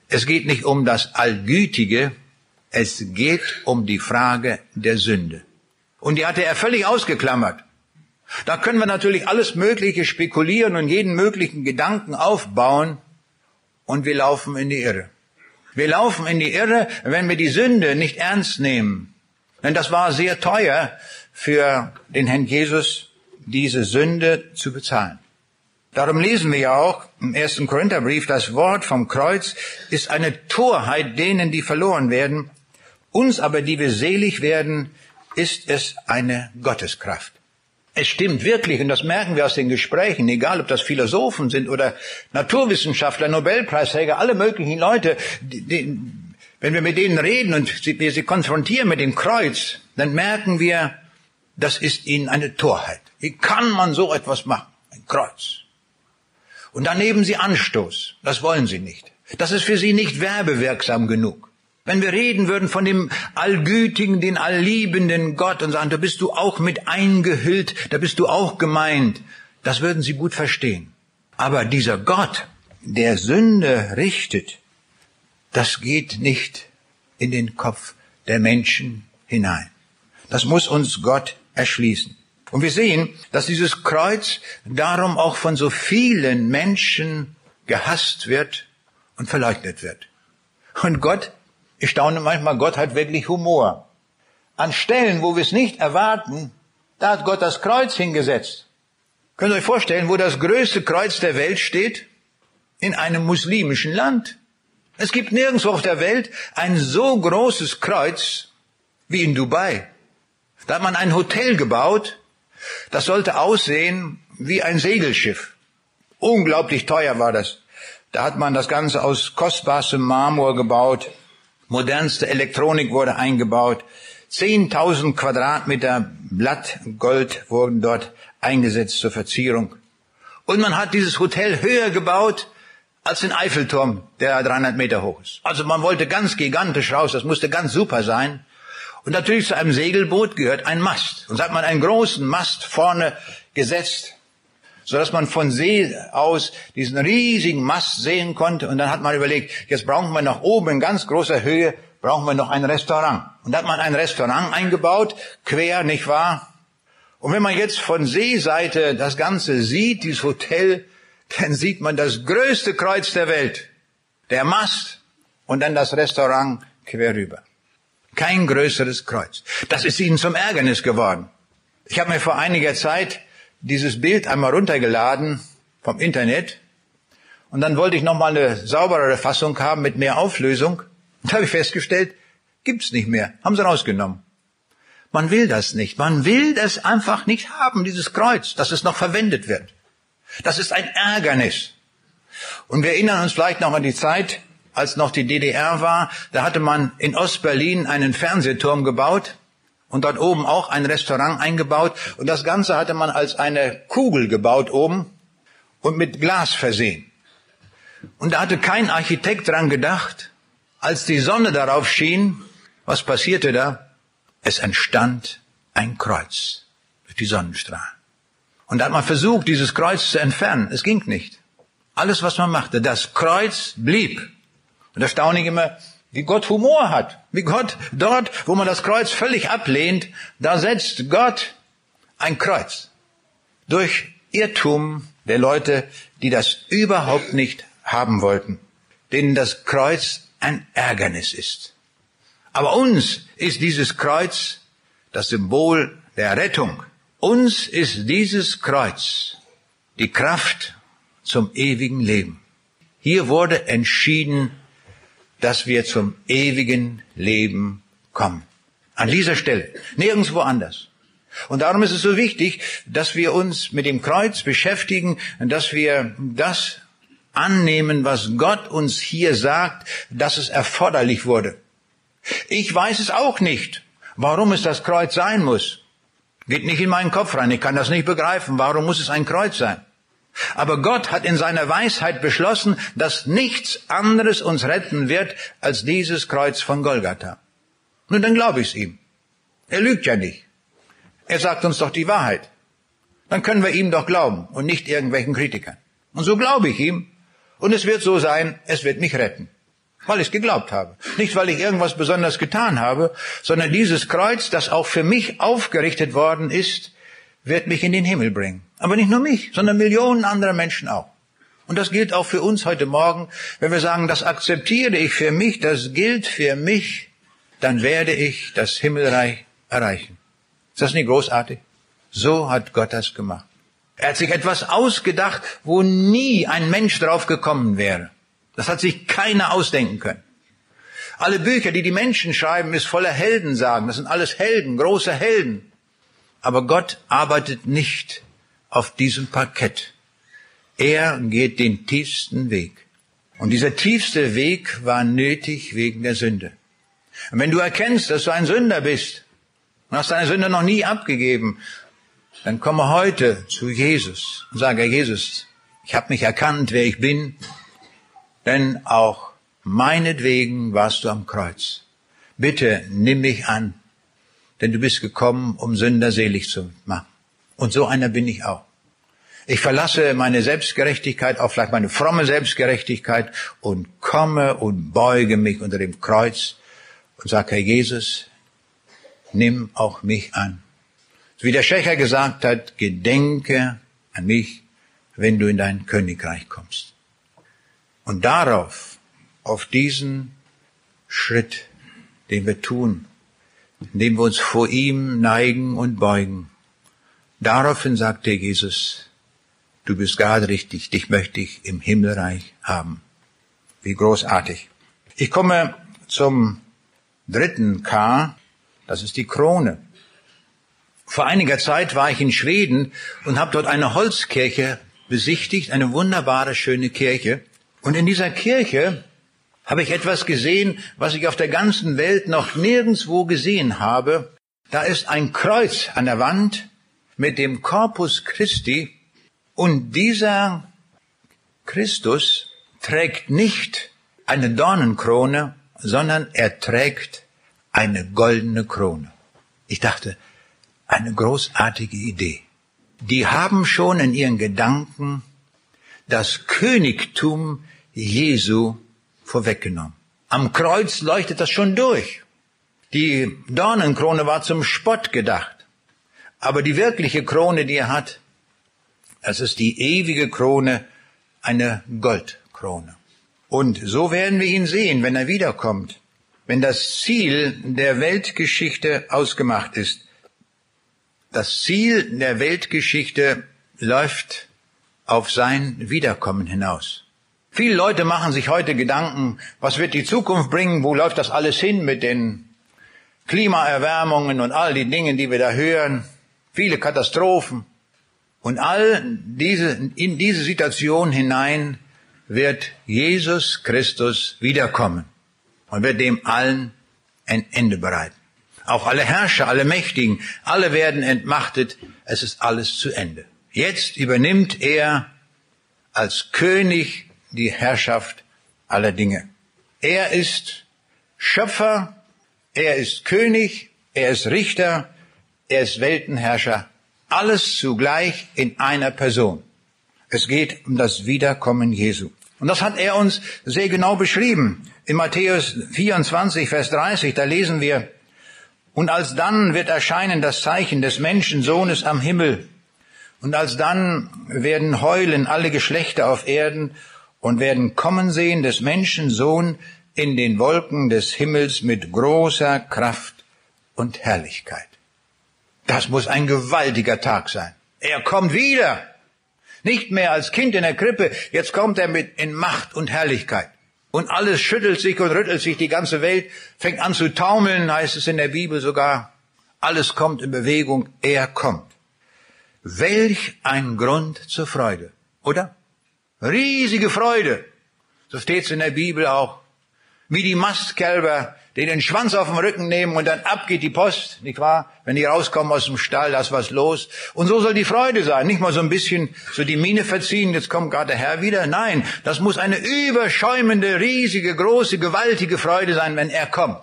Es geht nicht um das Allgütige, es geht um die Frage der Sünde. Und die hatte er völlig ausgeklammert. Da können wir natürlich alles Mögliche spekulieren und jeden möglichen Gedanken aufbauen und wir laufen in die Irre. Wir laufen in die Irre, wenn wir die Sünde nicht ernst nehmen. Denn das war sehr teuer für den Herrn Jesus, diese Sünde zu bezahlen. Darum lesen wir ja auch im ersten Korintherbrief, das Wort vom Kreuz ist eine Torheit denen, die verloren werden. Uns aber, die wir selig werden, ist es eine Gotteskraft. Es stimmt wirklich, und das merken wir aus den Gesprächen, egal ob das Philosophen sind oder Naturwissenschaftler, Nobelpreisträger, alle möglichen Leute, die, die, wenn wir mit denen reden und sie, wir sie konfrontieren mit dem Kreuz, dann merken wir, das ist ihnen eine Torheit. Wie kann man so etwas machen? Ein Kreuz. Und dann nehmen sie Anstoß. Das wollen sie nicht. Das ist für sie nicht werbewirksam genug. Wenn wir reden würden von dem allgütigen, den allliebenden Gott und sagen, da bist du auch mit eingehüllt, da bist du auch gemeint, das würden sie gut verstehen. Aber dieser Gott, der Sünde richtet, das geht nicht in den Kopf der Menschen hinein. Das muss uns Gott erschließen. Und wir sehen, dass dieses Kreuz darum auch von so vielen Menschen gehasst wird und verleugnet wird. Und Gott, ich staune manchmal, Gott hat wirklich Humor. An Stellen, wo wir es nicht erwarten, da hat Gott das Kreuz hingesetzt. Könnt ihr euch vorstellen, wo das größte Kreuz der Welt steht? In einem muslimischen Land. Es gibt nirgendwo auf der Welt ein so großes Kreuz wie in Dubai. Da hat man ein Hotel gebaut Das sollte aussehen wie ein Segelschiff. Unglaublich teuer war das. Da hat man das Ganze aus kostbarstem Marmor gebaut. Modernste Elektronik wurde eingebaut. Zehntausend Quadratmeter Blattgold wurden dort eingesetzt zur Verzierung. Und man hat dieses Hotel höher gebaut als den Eiffelturm, der 300 Meter hoch ist. Also man wollte ganz gigantisch raus, das musste ganz super sein. Und natürlich zu einem Segelboot gehört ein Mast. Und so hat man einen großen Mast vorne gesetzt, so dass man von See aus diesen riesigen Mast sehen konnte. Und dann hat man überlegt, jetzt brauchen wir nach oben in ganz großer Höhe, brauchen wir noch ein Restaurant. Und da hat man ein Restaurant eingebaut, quer, nicht wahr? Und wenn man jetzt von Seeseite das Ganze sieht, dieses Hotel, dann sieht man das größte Kreuz der Welt. Der Mast und dann das Restaurant quer rüber. Kein größeres Kreuz. Das ist ihnen zum Ärgernis geworden. Ich habe mir vor einiger Zeit dieses Bild einmal runtergeladen vom Internet und dann wollte ich nochmal eine sauberere Fassung haben mit mehr Auflösung. Und da habe ich festgestellt, gibt's nicht mehr. Haben sie rausgenommen. Man will das nicht. Man will das einfach nicht haben, dieses Kreuz, dass es noch verwendet wird. Das ist ein Ärgernis. Und wir erinnern uns vielleicht noch an die Zeit, als noch die DDR war. Da hatte man in Ostberlin einen Fernsehturm gebaut und dort oben auch ein Restaurant eingebaut. Und das Ganze hatte man als eine Kugel gebaut oben und mit Glas versehen. Und da hatte kein Architekt dran gedacht, als die Sonne darauf schien, was passierte da? Es entstand ein Kreuz durch die Sonnenstrahlen. Und da hat man versucht, dieses Kreuz zu entfernen. Es ging nicht. Alles, was man machte, das Kreuz blieb. Und da staune ich immer, wie Gott Humor hat. Wie Gott dort, wo man das Kreuz völlig ablehnt, da setzt Gott ein Kreuz. Durch Irrtum der Leute, die das überhaupt nicht haben wollten, denen das Kreuz ein Ärgernis ist. Aber uns ist dieses Kreuz das Symbol der Rettung. Uns ist dieses Kreuz die Kraft zum ewigen Leben. Hier wurde entschieden, dass wir zum ewigen Leben kommen. An dieser Stelle, nirgendwo anders. Und darum ist es so wichtig, dass wir uns mit dem Kreuz beschäftigen, dass wir das annehmen, was Gott uns hier sagt, dass es erforderlich wurde. Ich weiß es auch nicht, warum es das Kreuz sein muss. Geht nicht in meinen Kopf rein. Ich kann das nicht begreifen. Warum muss es ein Kreuz sein? Aber Gott hat in seiner Weisheit beschlossen, dass nichts anderes uns retten wird als dieses Kreuz von Golgatha. Nun, dann glaube ich es ihm. Er lügt ja nicht. Er sagt uns doch die Wahrheit. Dann können wir ihm doch glauben und nicht irgendwelchen Kritikern. Und so glaube ich ihm. Und es wird so sein, es wird mich retten weil ich geglaubt habe. Nicht, weil ich irgendwas besonders getan habe, sondern dieses Kreuz, das auch für mich aufgerichtet worden ist, wird mich in den Himmel bringen. Aber nicht nur mich, sondern Millionen anderer Menschen auch. Und das gilt auch für uns heute Morgen. Wenn wir sagen, das akzeptiere ich für mich, das gilt für mich, dann werde ich das Himmelreich erreichen. Ist das nicht großartig? So hat Gott das gemacht. Er hat sich etwas ausgedacht, wo nie ein Mensch drauf gekommen wäre. Das hat sich keiner ausdenken können. Alle Bücher, die die Menschen schreiben, ist voller Heldensagen. Das sind alles Helden, große Helden. Aber Gott arbeitet nicht auf diesem Parkett. Er geht den tiefsten Weg. Und dieser tiefste Weg war nötig wegen der Sünde. Und wenn du erkennst, dass du ein Sünder bist und hast deine Sünde noch nie abgegeben, dann komme heute zu Jesus und sage, Jesus, ich habe mich erkannt, wer ich bin denn auch meinetwegen warst du am Kreuz. Bitte nimm mich an, denn du bist gekommen, um Sünder selig zu machen. Und so einer bin ich auch. Ich verlasse meine Selbstgerechtigkeit, auch vielleicht meine fromme Selbstgerechtigkeit und komme und beuge mich unter dem Kreuz und sage, Herr Jesus, nimm auch mich an. Wie der Schächer gesagt hat, gedenke an mich, wenn du in dein Königreich kommst. Und darauf, auf diesen Schritt, den wir tun, indem wir uns vor ihm neigen und beugen, daraufhin sagte Jesus, du bist gerade richtig, dich möchte ich im Himmelreich haben. Wie großartig. Ich komme zum dritten K, das ist die Krone. Vor einiger Zeit war ich in Schweden und habe dort eine Holzkirche besichtigt, eine wunderbare, schöne Kirche. Und in dieser Kirche habe ich etwas gesehen, was ich auf der ganzen Welt noch nirgendswo gesehen habe. Da ist ein Kreuz an der Wand mit dem Corpus Christi und dieser Christus trägt nicht eine Dornenkrone, sondern er trägt eine goldene Krone. Ich dachte, eine großartige Idee. Die haben schon in ihren Gedanken das Königtum Jesu vorweggenommen. Am Kreuz leuchtet das schon durch. Die Dornenkrone war zum Spott gedacht. Aber die wirkliche Krone, die er hat, es ist die ewige Krone, eine Goldkrone. Und so werden wir ihn sehen, wenn er wiederkommt, wenn das Ziel der Weltgeschichte ausgemacht ist. Das Ziel der Weltgeschichte läuft auf sein Wiederkommen hinaus. Viele Leute machen sich heute Gedanken, was wird die Zukunft bringen, wo läuft das alles hin mit den Klimaerwärmungen und all die Dinge, die wir da hören, viele Katastrophen. Und all diese, in diese Situation hinein wird Jesus Christus wiederkommen und wird dem allen ein Ende bereiten. Auch alle Herrscher, alle Mächtigen, alle werden entmachtet. Es ist alles zu Ende. Jetzt übernimmt er als König die Herrschaft aller Dinge. Er ist Schöpfer, er ist König, er ist Richter, er ist Weltenherrscher. Alles zugleich in einer Person. Es geht um das Wiederkommen Jesu. Und das hat er uns sehr genau beschrieben. In Matthäus 24, Vers 30, da lesen wir, und alsdann wird erscheinen das Zeichen des Menschensohnes am Himmel. Und alsdann werden heulen alle Geschlechter auf Erden und werden kommen sehen des Menschensohn in den Wolken des Himmels mit großer Kraft und Herrlichkeit. Das muss ein gewaltiger Tag sein. Er kommt wieder. Nicht mehr als Kind in der Krippe, jetzt kommt er mit in Macht und Herrlichkeit. Und alles schüttelt sich und rüttelt sich, die ganze Welt fängt an zu taumeln, heißt es in der Bibel sogar. Alles kommt in Bewegung, er kommt. Welch ein Grund zur Freude, oder? Riesige Freude. So steht's in der Bibel auch. Wie die Mastkälber die den Schwanz auf den Rücken nehmen und dann ab geht die Post, nicht wahr? Wenn die rauskommen aus dem Stall, da ist was los. Und so soll die Freude sein. Nicht mal so ein bisschen so die Miene verziehen, jetzt kommt gerade der Herr wieder. Nein, das muss eine überschäumende, riesige, große, gewaltige Freude sein, wenn er kommt.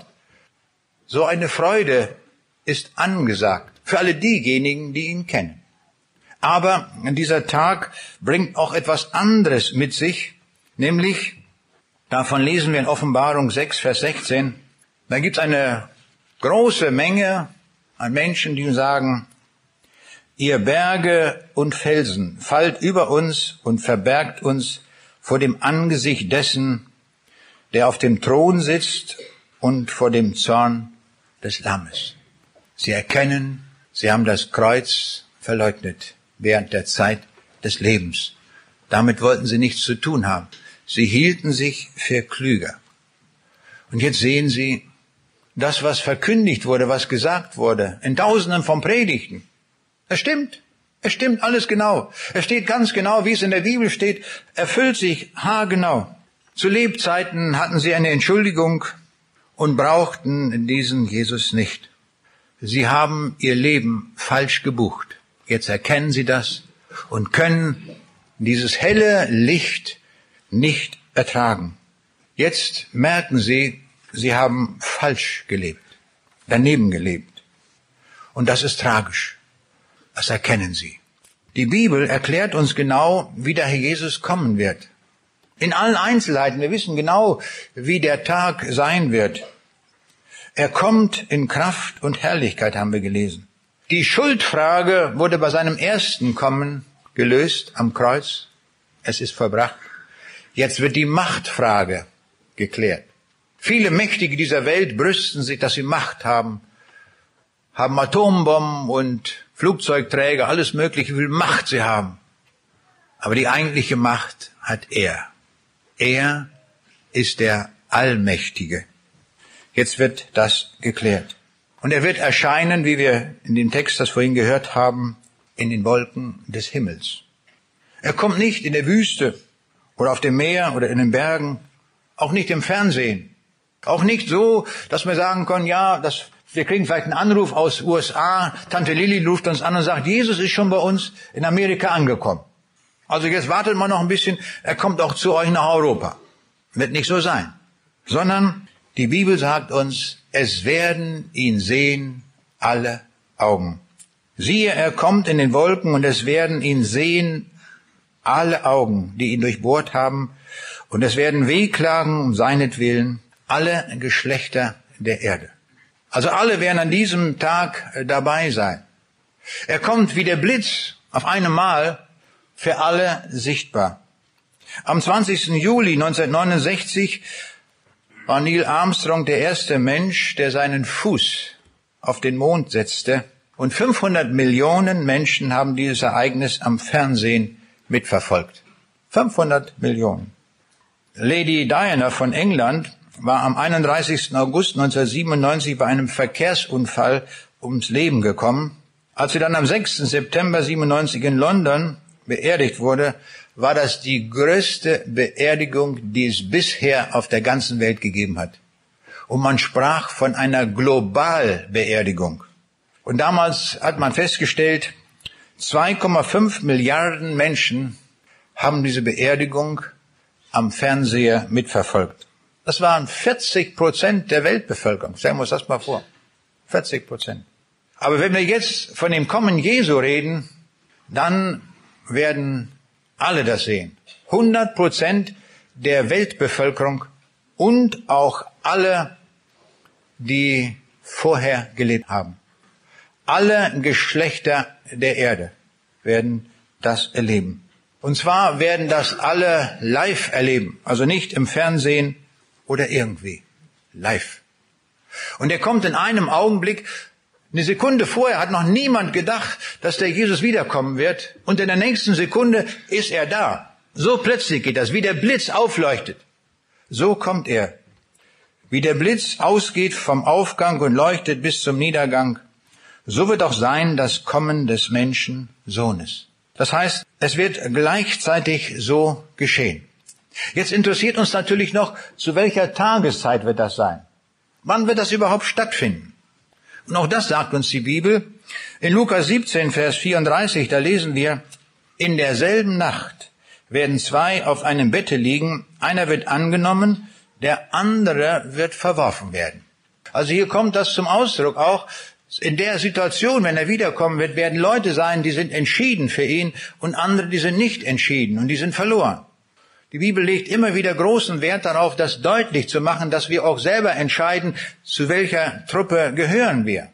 So eine Freude ist angesagt für alle diejenigen, die ihn kennen. Aber dieser Tag bringt auch etwas anderes mit sich, nämlich, davon lesen wir in Offenbarung 6, Vers 16, dann gibt es eine große Menge an Menschen, die sagen, ihr Berge und Felsen, fallt über uns und verbergt uns vor dem Angesicht dessen, der auf dem Thron sitzt und vor dem Zorn des Lammes. Sie erkennen, sie haben das Kreuz verleugnet während der Zeit des Lebens. Damit wollten sie nichts zu tun haben. Sie hielten sich für klüger. Und jetzt sehen sie, das, was verkündigt wurde, was gesagt wurde, in Tausenden von Predigten. Es stimmt. Es stimmt alles genau. Es steht ganz genau, wie es in der Bibel steht, erfüllt sich haargenau. Zu Lebzeiten hatten sie eine Entschuldigung und brauchten diesen Jesus nicht. Sie haben ihr Leben falsch gebucht. Jetzt erkennen sie das und können dieses helle Licht nicht ertragen. Jetzt merken sie, Sie haben falsch gelebt, daneben gelebt. Und das ist tragisch. Das erkennen Sie. Die Bibel erklärt uns genau, wie der Herr Jesus kommen wird. In allen Einzelheiten. Wir wissen genau, wie der Tag sein wird. Er kommt in Kraft und Herrlichkeit, haben wir gelesen. Die Schuldfrage wurde bei seinem ersten Kommen gelöst am Kreuz. Es ist verbracht. Jetzt wird die Machtfrage geklärt. Viele Mächtige dieser Welt brüsten sich, dass sie Macht haben, haben Atombomben und Flugzeugträger, alles Mögliche, wie viel Macht sie haben. Aber die eigentliche Macht hat er. Er ist der Allmächtige. Jetzt wird das geklärt. Und er wird erscheinen, wie wir in dem Text das vorhin gehört haben, in den Wolken des Himmels. Er kommt nicht in der Wüste oder auf dem Meer oder in den Bergen, auch nicht im Fernsehen, auch nicht so, dass wir sagen können, ja, das, wir kriegen vielleicht einen Anruf aus USA, Tante Lilly ruft uns an und sagt, Jesus ist schon bei uns in Amerika angekommen. Also jetzt wartet mal noch ein bisschen, er kommt auch zu euch nach Europa. Wird nicht so sein. Sondern die Bibel sagt uns, es werden ihn sehen alle Augen. Siehe, er kommt in den Wolken und es werden ihn sehen alle Augen, die ihn durchbohrt haben, und es werden wehklagen um seinetwillen alle Geschlechter der Erde. Also alle werden an diesem Tag äh, dabei sein. Er kommt wie der Blitz auf einem Mal für alle sichtbar. Am 20. Juli 1969 war Neil Armstrong der erste Mensch, der seinen Fuß auf den Mond setzte. Und 500 Millionen Menschen haben dieses Ereignis am Fernsehen mitverfolgt. 500 Millionen. Lady Diana von England war am 31. August 1997 bei einem Verkehrsunfall ums Leben gekommen. Als sie dann am 6. September 97 in London beerdigt wurde, war das die größte Beerdigung, die es bisher auf der ganzen Welt gegeben hat. Und man sprach von einer Globalbeerdigung. Und damals hat man festgestellt, 2,5 Milliarden Menschen haben diese Beerdigung am Fernseher mitverfolgt. Das waren 40 Prozent der Weltbevölkerung. Stellen wir uns das mal vor. 40 Prozent. Aber wenn wir jetzt von dem Kommen Jesu reden, dann werden alle das sehen. 100 Prozent der Weltbevölkerung und auch alle, die vorher gelebt haben. Alle Geschlechter der Erde werden das erleben. Und zwar werden das alle live erleben, also nicht im Fernsehen oder irgendwie. Live. Und er kommt in einem Augenblick, eine Sekunde vorher hat noch niemand gedacht, dass der Jesus wiederkommen wird. Und in der nächsten Sekunde ist er da. So plötzlich geht das, wie der Blitz aufleuchtet. So kommt er. Wie der Blitz ausgeht vom Aufgang und leuchtet bis zum Niedergang, so wird auch sein das Kommen des Menschen Sohnes. Das heißt, es wird gleichzeitig so geschehen. Jetzt interessiert uns natürlich noch, zu welcher Tageszeit wird das sein? Wann wird das überhaupt stattfinden? Und auch das sagt uns die Bibel. In Lukas 17, Vers 34, da lesen wir, in derselben Nacht werden zwei auf einem Bette liegen, einer wird angenommen, der andere wird verworfen werden. Also hier kommt das zum Ausdruck auch, in der Situation, wenn er wiederkommen wird, werden Leute sein, die sind entschieden für ihn und andere, die sind nicht entschieden und die sind verloren. Die Bibel legt immer wieder großen Wert darauf, das deutlich zu machen, dass wir auch selber entscheiden, zu welcher Truppe gehören wir.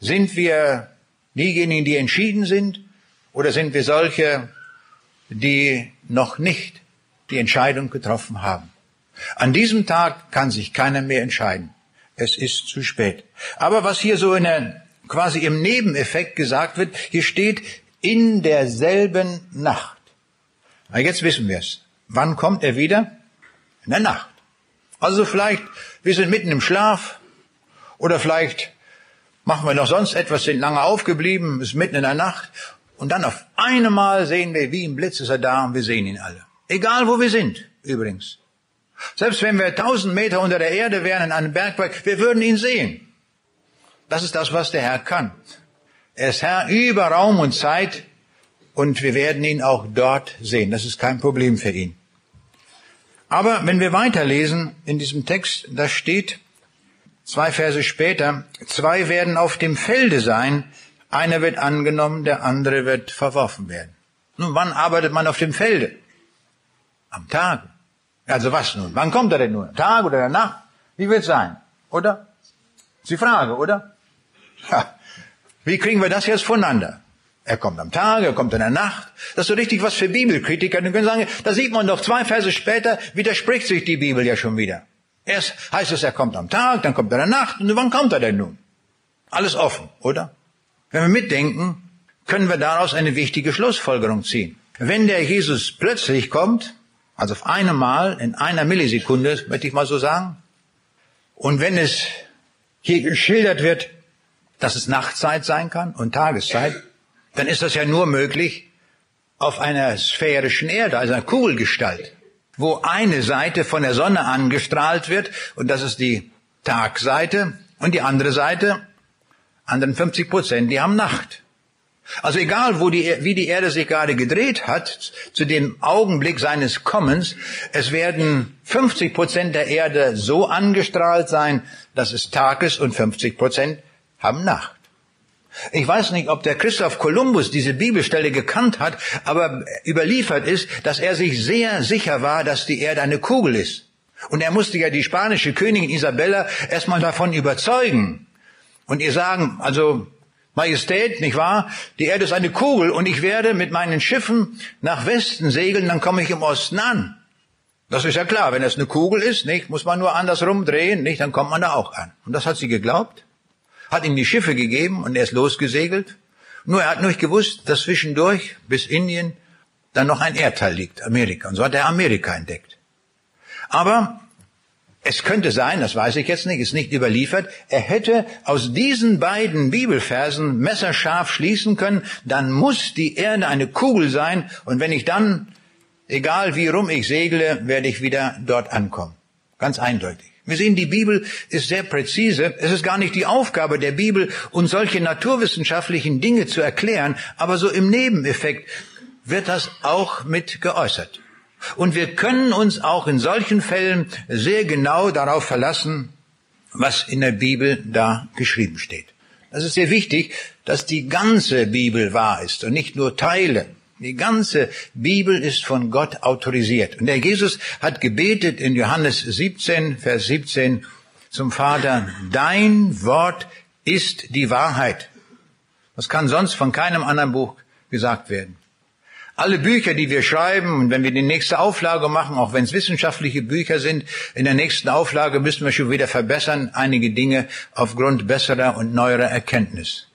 Sind wir diejenigen, die entschieden sind, oder sind wir solche, die noch nicht die Entscheidung getroffen haben? An diesem Tag kann sich keiner mehr entscheiden. Es ist zu spät. Aber was hier so in der, quasi im Nebeneffekt gesagt wird, hier steht in derselben Nacht. Na, jetzt wissen wir es. Wann kommt er wieder? In der Nacht. Also vielleicht, wir sind mitten im Schlaf oder vielleicht machen wir noch sonst etwas, sind lange aufgeblieben, ist mitten in der Nacht und dann auf einmal sehen wir, wie im Blitz ist er da und wir sehen ihn alle. Egal wo wir sind, übrigens. Selbst wenn wir tausend Meter unter der Erde wären in einem Bergwerk, wir würden ihn sehen. Das ist das, was der Herr kann. Er ist Herr über Raum und Zeit und wir werden ihn auch dort sehen. Das ist kein Problem für ihn. Aber wenn wir weiterlesen in diesem Text, da steht zwei Verse später, zwei werden auf dem Felde sein, einer wird angenommen, der andere wird verworfen werden. Nun, wann arbeitet man auf dem Felde? Am Tag. Also was nun? Wann kommt er denn nur? Tag oder Nacht? Wie wird's sein? Oder? Das ist Frage, oder? Ja. Wie kriegen wir das jetzt voneinander? Er kommt am Tag, er kommt in der Nacht. Das ist so richtig was für Bibelkritiker. Die können sagen, da sieht man doch zwei Verse später, widerspricht sich die Bibel ja schon wieder. Erst heißt es, er kommt am Tag, dann kommt er in der Nacht. Und wann kommt er denn nun? Alles offen, oder? Wenn wir mitdenken, können wir daraus eine wichtige Schlussfolgerung ziehen. Wenn der Jesus plötzlich kommt, also auf einmal, in einer Millisekunde, möchte ich mal so sagen, und wenn es hier geschildert wird, dass es Nachtzeit sein kann und Tageszeit, dann ist das ja nur möglich auf einer sphärischen Erde, also einer Kugelgestalt, wo eine Seite von der Sonne angestrahlt wird und das ist die Tagseite und die andere Seite, anderen 50 Prozent, die haben Nacht. Also egal, wo die, wie die Erde sich gerade gedreht hat, zu dem Augenblick seines Kommens, es werden 50 Prozent der Erde so angestrahlt sein, dass es Tag ist und 50 Prozent haben Nacht. Ich weiß nicht, ob der Christoph Kolumbus diese Bibelstelle gekannt hat, aber überliefert ist, dass er sich sehr sicher war, dass die Erde eine Kugel ist. Und er musste ja die spanische Königin Isabella erstmal davon überzeugen. Und ihr sagen, also Majestät, nicht wahr? Die Erde ist eine Kugel und ich werde mit meinen Schiffen nach Westen segeln, dann komme ich im Osten an. Das ist ja klar, wenn es eine Kugel ist, nicht, muss man nur andersrum drehen, nicht, dann kommt man da auch an. Und das hat sie geglaubt, hat ihm die Schiffe gegeben und er ist losgesegelt. Nur er hat nicht gewusst, dass zwischendurch bis Indien dann noch ein Erdteil liegt, Amerika. Und so hat er Amerika entdeckt. Aber es könnte sein, das weiß ich jetzt nicht, ist nicht überliefert, er hätte aus diesen beiden Bibelversen messerscharf schließen können, dann muss die Erde eine Kugel sein und wenn ich dann, egal wie rum ich segle, werde ich wieder dort ankommen. Ganz eindeutig. Wir sehen, die Bibel ist sehr präzise. Es ist gar nicht die Aufgabe der Bibel, uns solche naturwissenschaftlichen Dinge zu erklären, aber so im Nebeneffekt wird das auch mit geäußert. Und wir können uns auch in solchen Fällen sehr genau darauf verlassen, was in der Bibel da geschrieben steht. Das ist sehr wichtig, dass die ganze Bibel wahr ist und nicht nur Teile. Die ganze Bibel ist von Gott autorisiert. Und der Jesus hat gebetet in Johannes 17, Vers 17 zum Vater, dein Wort ist die Wahrheit. Das kann sonst von keinem anderen Buch gesagt werden. Alle Bücher, die wir schreiben, und wenn wir die nächste Auflage machen, auch wenn es wissenschaftliche Bücher sind, in der nächsten Auflage müssen wir schon wieder verbessern, einige Dinge aufgrund besserer und neuerer Erkenntnis.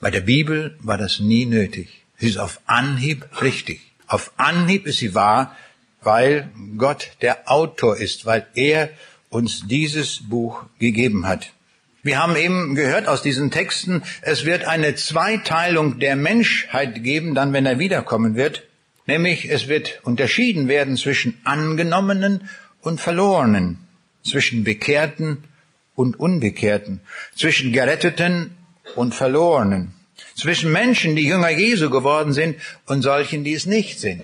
Bei der Bibel war das nie nötig. Sie ist auf Anhieb richtig. Auf Anhieb ist sie wahr, weil Gott der Autor ist, weil er uns dieses Buch gegeben hat. Wir haben eben gehört aus diesen Texten, es wird eine Zweiteilung der Menschheit geben, dann wenn er wiederkommen wird. Nämlich es wird unterschieden werden zwischen angenommenen und verlorenen, zwischen Bekehrten und Unbekehrten, zwischen Geretteten und Verlorenen, zwischen Menschen, die Jünger Jesu geworden sind und solchen, die es nicht sind.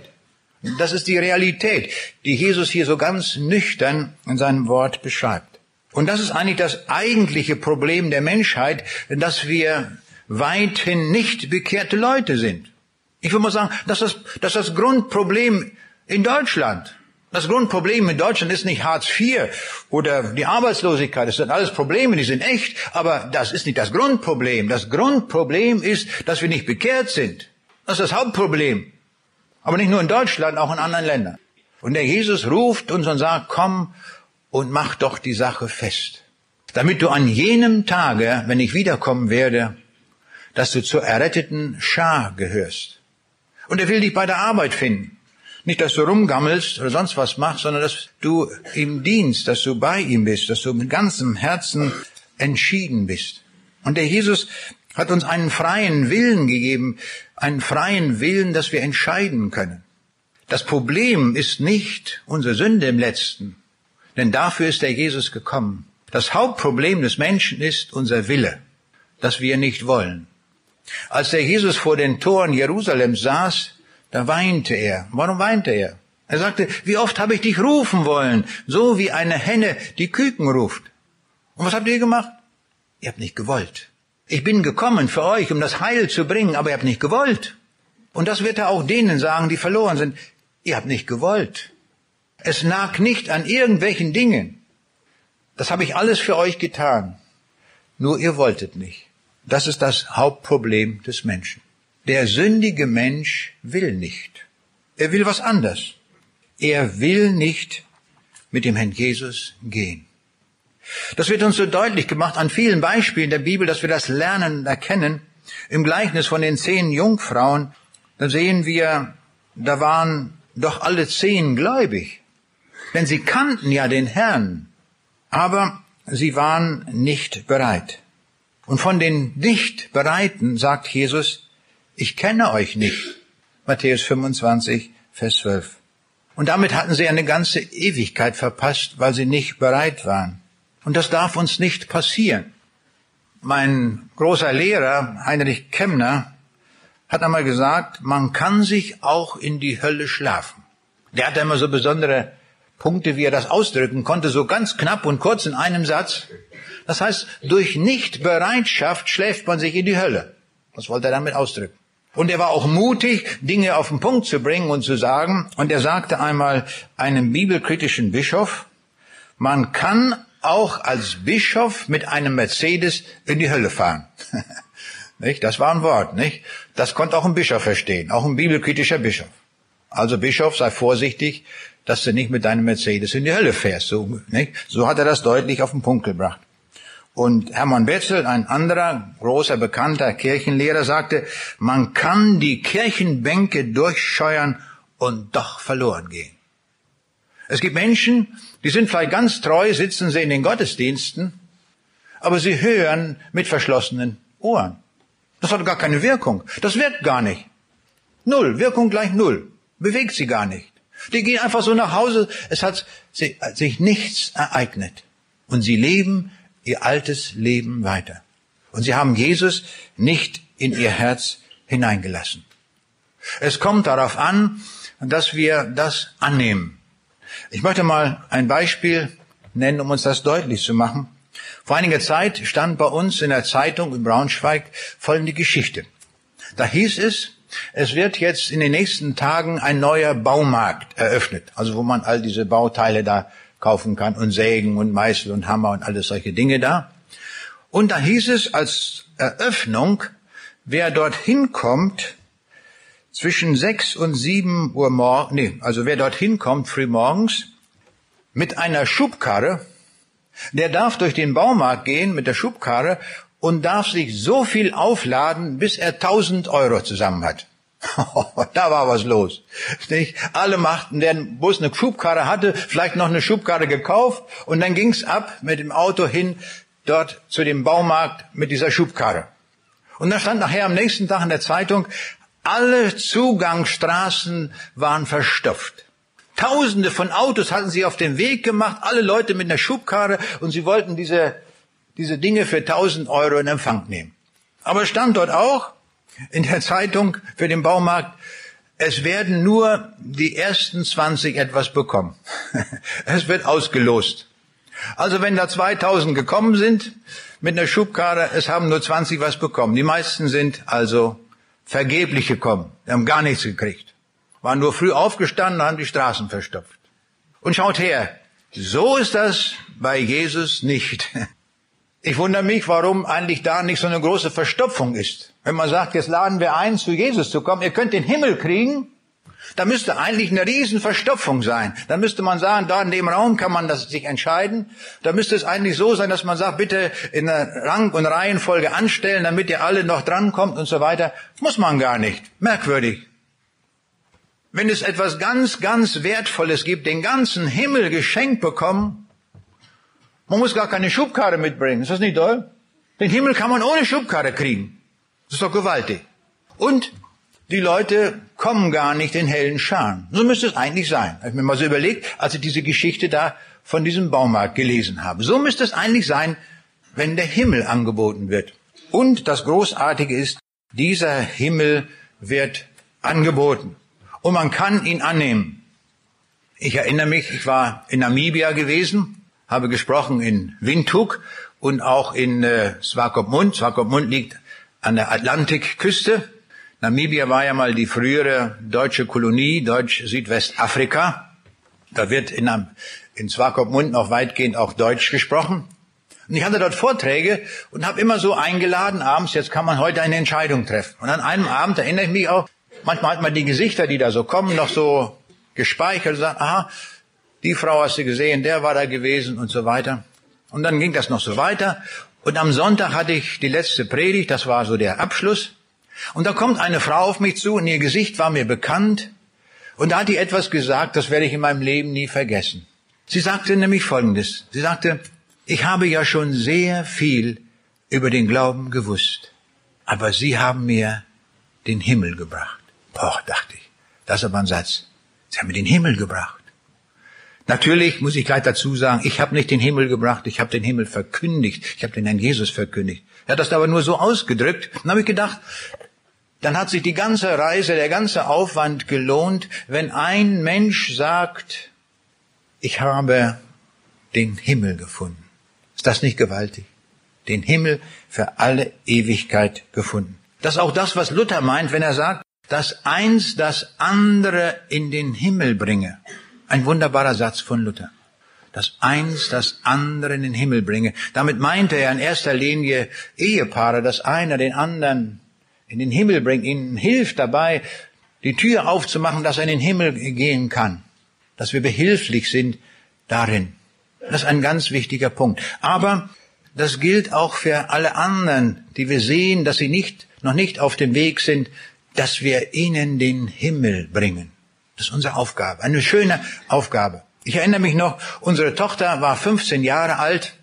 Das ist die Realität, die Jesus hier so ganz nüchtern in seinem Wort beschreibt. Und das ist eigentlich das eigentliche Problem der Menschheit, dass wir weithin nicht bekehrte Leute sind. Ich würde mal sagen, das ist das, ist das Grundproblem in Deutschland. Das Grundproblem in Deutschland ist nicht Hartz IV oder die Arbeitslosigkeit. Das sind alles Probleme, die sind echt, aber das ist nicht das Grundproblem. Das Grundproblem ist, dass wir nicht bekehrt sind. Das ist das Hauptproblem. Aber nicht nur in Deutschland, auch in anderen Ländern. Und der Jesus ruft uns und sagt, komm und mach doch die Sache fest. Damit du an jenem Tage, wenn ich wiederkommen werde, dass du zur erretteten Schar gehörst. Und er will dich bei der Arbeit finden. Nicht, dass du rumgammelst oder sonst was machst, sondern dass du ihm dienst, dass du bei ihm bist, dass du mit ganzem Herzen entschieden bist. Und der Jesus hat uns einen freien Willen gegeben, einen freien Willen, dass wir entscheiden können. Das Problem ist nicht unsere Sünde im letzten, denn dafür ist der Jesus gekommen. Das Hauptproblem des Menschen ist unser Wille, dass wir nicht wollen. Als der Jesus vor den Toren Jerusalems saß, da weinte er. Warum weinte er? Er sagte, wie oft habe ich dich rufen wollen, so wie eine Henne die Küken ruft. Und was habt ihr gemacht? Ihr habt nicht gewollt. Ich bin gekommen für euch, um das Heil zu bringen, aber ihr habt nicht gewollt. Und das wird er auch denen sagen, die verloren sind. Ihr habt nicht gewollt. Es lag nicht an irgendwelchen Dingen. Das habe ich alles für euch getan. Nur ihr wolltet nicht. Das ist das Hauptproblem des Menschen. Der sündige Mensch will nicht. Er will was anderes. Er will nicht mit dem Herrn Jesus gehen. Das wird uns so deutlich gemacht an vielen Beispielen der Bibel, dass wir das lernen und erkennen. Im Gleichnis von den zehn Jungfrauen, da sehen wir, da waren doch alle zehn gläubig. Denn sie kannten ja den Herrn. Aber sie waren nicht bereit. Und von den nicht Bereiten sagt Jesus, ich kenne euch nicht. Matthäus 25, Vers 12. Und damit hatten sie eine ganze Ewigkeit verpasst, weil sie nicht bereit waren. Und das darf uns nicht passieren. Mein großer Lehrer, Heinrich Kemner, hat einmal gesagt, man kann sich auch in die Hölle schlafen. Der hatte immer so besondere Punkte, wie er das ausdrücken konnte, so ganz knapp und kurz in einem Satz. Das heißt, durch Nichtbereitschaft schläft man sich in die Hölle. Was wollte er damit ausdrücken? Und er war auch mutig, Dinge auf den Punkt zu bringen und zu sagen. Und er sagte einmal einem bibelkritischen Bischof, man kann auch als Bischof mit einem Mercedes in die Hölle fahren. nicht? Das war ein Wort, nicht? Das konnte auch ein Bischof verstehen, auch ein bibelkritischer Bischof. Also Bischof, sei vorsichtig, dass du nicht mit deinem Mercedes in die Hölle fährst. So, nicht? so hat er das deutlich auf den Punkt gebracht. Und Hermann Betzel, ein anderer großer bekannter Kirchenlehrer, sagte, man kann die Kirchenbänke durchscheuern und doch verloren gehen. Es gibt Menschen, die sind vielleicht ganz treu, sitzen sie in den Gottesdiensten, aber sie hören mit verschlossenen Ohren. Das hat gar keine Wirkung. Das wirkt gar nicht. Null. Wirkung gleich null. Bewegt sie gar nicht. Die gehen einfach so nach Hause. Es hat sich nichts ereignet. Und sie leben ihr altes Leben weiter. Und sie haben Jesus nicht in ihr Herz hineingelassen. Es kommt darauf an, dass wir das annehmen. Ich möchte mal ein Beispiel nennen, um uns das deutlich zu machen. Vor einiger Zeit stand bei uns in der Zeitung in Braunschweig folgende Geschichte. Da hieß es, es wird jetzt in den nächsten Tagen ein neuer Baumarkt eröffnet, also wo man all diese Bauteile da kaufen kann und Sägen und Meißel und Hammer und alles solche Dinge da. Und da hieß es als Eröffnung, wer dorthin kommt, zwischen sechs und sieben Uhr morgens, nee, also wer dorthin kommt früh morgens mit einer Schubkarre, der darf durch den Baumarkt gehen mit der Schubkarre und darf sich so viel aufladen, bis er tausend Euro zusammen hat. da war was los. Nicht? Alle machten, der Bus eine Schubkarre hatte, vielleicht noch eine Schubkarre gekauft und dann ging's ab mit dem Auto hin dort zu dem Baumarkt mit dieser Schubkarre. Und da stand nachher am nächsten Tag in der Zeitung, alle Zugangsstraßen waren verstopft. Tausende von Autos hatten sie auf den Weg gemacht, alle Leute mit einer Schubkarre und sie wollten diese, diese Dinge für tausend Euro in Empfang nehmen. Aber stand dort auch in der Zeitung für den Baumarkt, es werden nur die ersten 20 etwas bekommen. es wird ausgelost. Also wenn da 2000 gekommen sind mit einer Schubkarre, es haben nur 20 was bekommen. Die meisten sind also vergeblich gekommen. Die haben gar nichts gekriegt. Waren nur früh aufgestanden und haben die Straßen verstopft. Und schaut her, so ist das bei Jesus nicht. Ich wundere mich, warum eigentlich da nicht so eine große Verstopfung ist. Wenn man sagt, jetzt laden wir ein, zu Jesus zu kommen, ihr könnt den Himmel kriegen, da müsste eigentlich eine riesen Verstopfung sein. Da müsste man sagen, da in dem Raum kann man das sich entscheiden. Da müsste es eigentlich so sein, dass man sagt, bitte in der Rang- und Reihenfolge anstellen, damit ihr alle noch drankommt und so weiter. Muss man gar nicht. Merkwürdig. Wenn es etwas ganz, ganz Wertvolles gibt, den ganzen Himmel geschenkt bekommen, man muss gar keine Schubkarre mitbringen. Ist das nicht toll? Den Himmel kann man ohne Schubkarre kriegen. Das ist doch gewaltig. Und die Leute kommen gar nicht in hellen Scharen. So müsste es eigentlich sein. Habe ich mir mal so überlegt, als ich diese Geschichte da von diesem Baumarkt gelesen habe. So müsste es eigentlich sein, wenn der Himmel angeboten wird. Und das Großartige ist, dieser Himmel wird angeboten. Und man kann ihn annehmen. Ich erinnere mich, ich war in Namibia gewesen, habe gesprochen in Windhoek und auch in äh, Swakopmund. Swakopmund liegt an der Atlantikküste Namibia war ja mal die frühere deutsche Kolonie, Deutsch-Südwestafrika. Da wird in, in Swakopmund noch weitgehend auch Deutsch gesprochen. Und ich hatte dort Vorträge und habe immer so eingeladen, abends, jetzt kann man heute eine Entscheidung treffen. Und an einem Abend erinnere ich mich auch, manchmal hat man die Gesichter, die da so kommen, noch so gespeichert und sagt, aha, die Frau hast du gesehen, der war da gewesen und so weiter. Und dann ging das noch so weiter. Und am Sonntag hatte ich die letzte Predigt, das war so der Abschluss. Und da kommt eine Frau auf mich zu und ihr Gesicht war mir bekannt. Und da hat die etwas gesagt, das werde ich in meinem Leben nie vergessen. Sie sagte nämlich Folgendes. Sie sagte, ich habe ja schon sehr viel über den Glauben gewusst, aber Sie haben mir den Himmel gebracht. Boah, dachte ich, das ist aber ein Satz. Sie haben mir den Himmel gebracht. Natürlich muss ich gleich dazu sagen, ich habe nicht den Himmel gebracht, ich habe den Himmel verkündigt, ich habe den Herrn Jesus verkündigt. Er hat das aber nur so ausgedrückt. Dann habe ich gedacht, dann hat sich die ganze Reise, der ganze Aufwand gelohnt, wenn ein Mensch sagt, ich habe den Himmel gefunden. Ist das nicht gewaltig? Den Himmel für alle Ewigkeit gefunden. Das ist auch das, was Luther meint, wenn er sagt, dass eins das andere in den Himmel bringe. Ein wunderbarer Satz von Luther. Dass eins das andere in den Himmel bringe. Damit meinte er in erster Linie Ehepaare, dass einer den anderen in den Himmel bringt, ihnen hilft dabei, die Tür aufzumachen, dass er in den Himmel gehen kann. Dass wir behilflich sind darin. Das ist ein ganz wichtiger Punkt. Aber das gilt auch für alle anderen, die wir sehen, dass sie nicht, noch nicht auf dem Weg sind, dass wir ihnen den Himmel bringen. Das ist unsere Aufgabe, eine schöne Aufgabe. Ich erinnere mich noch, unsere Tochter war 15 Jahre alt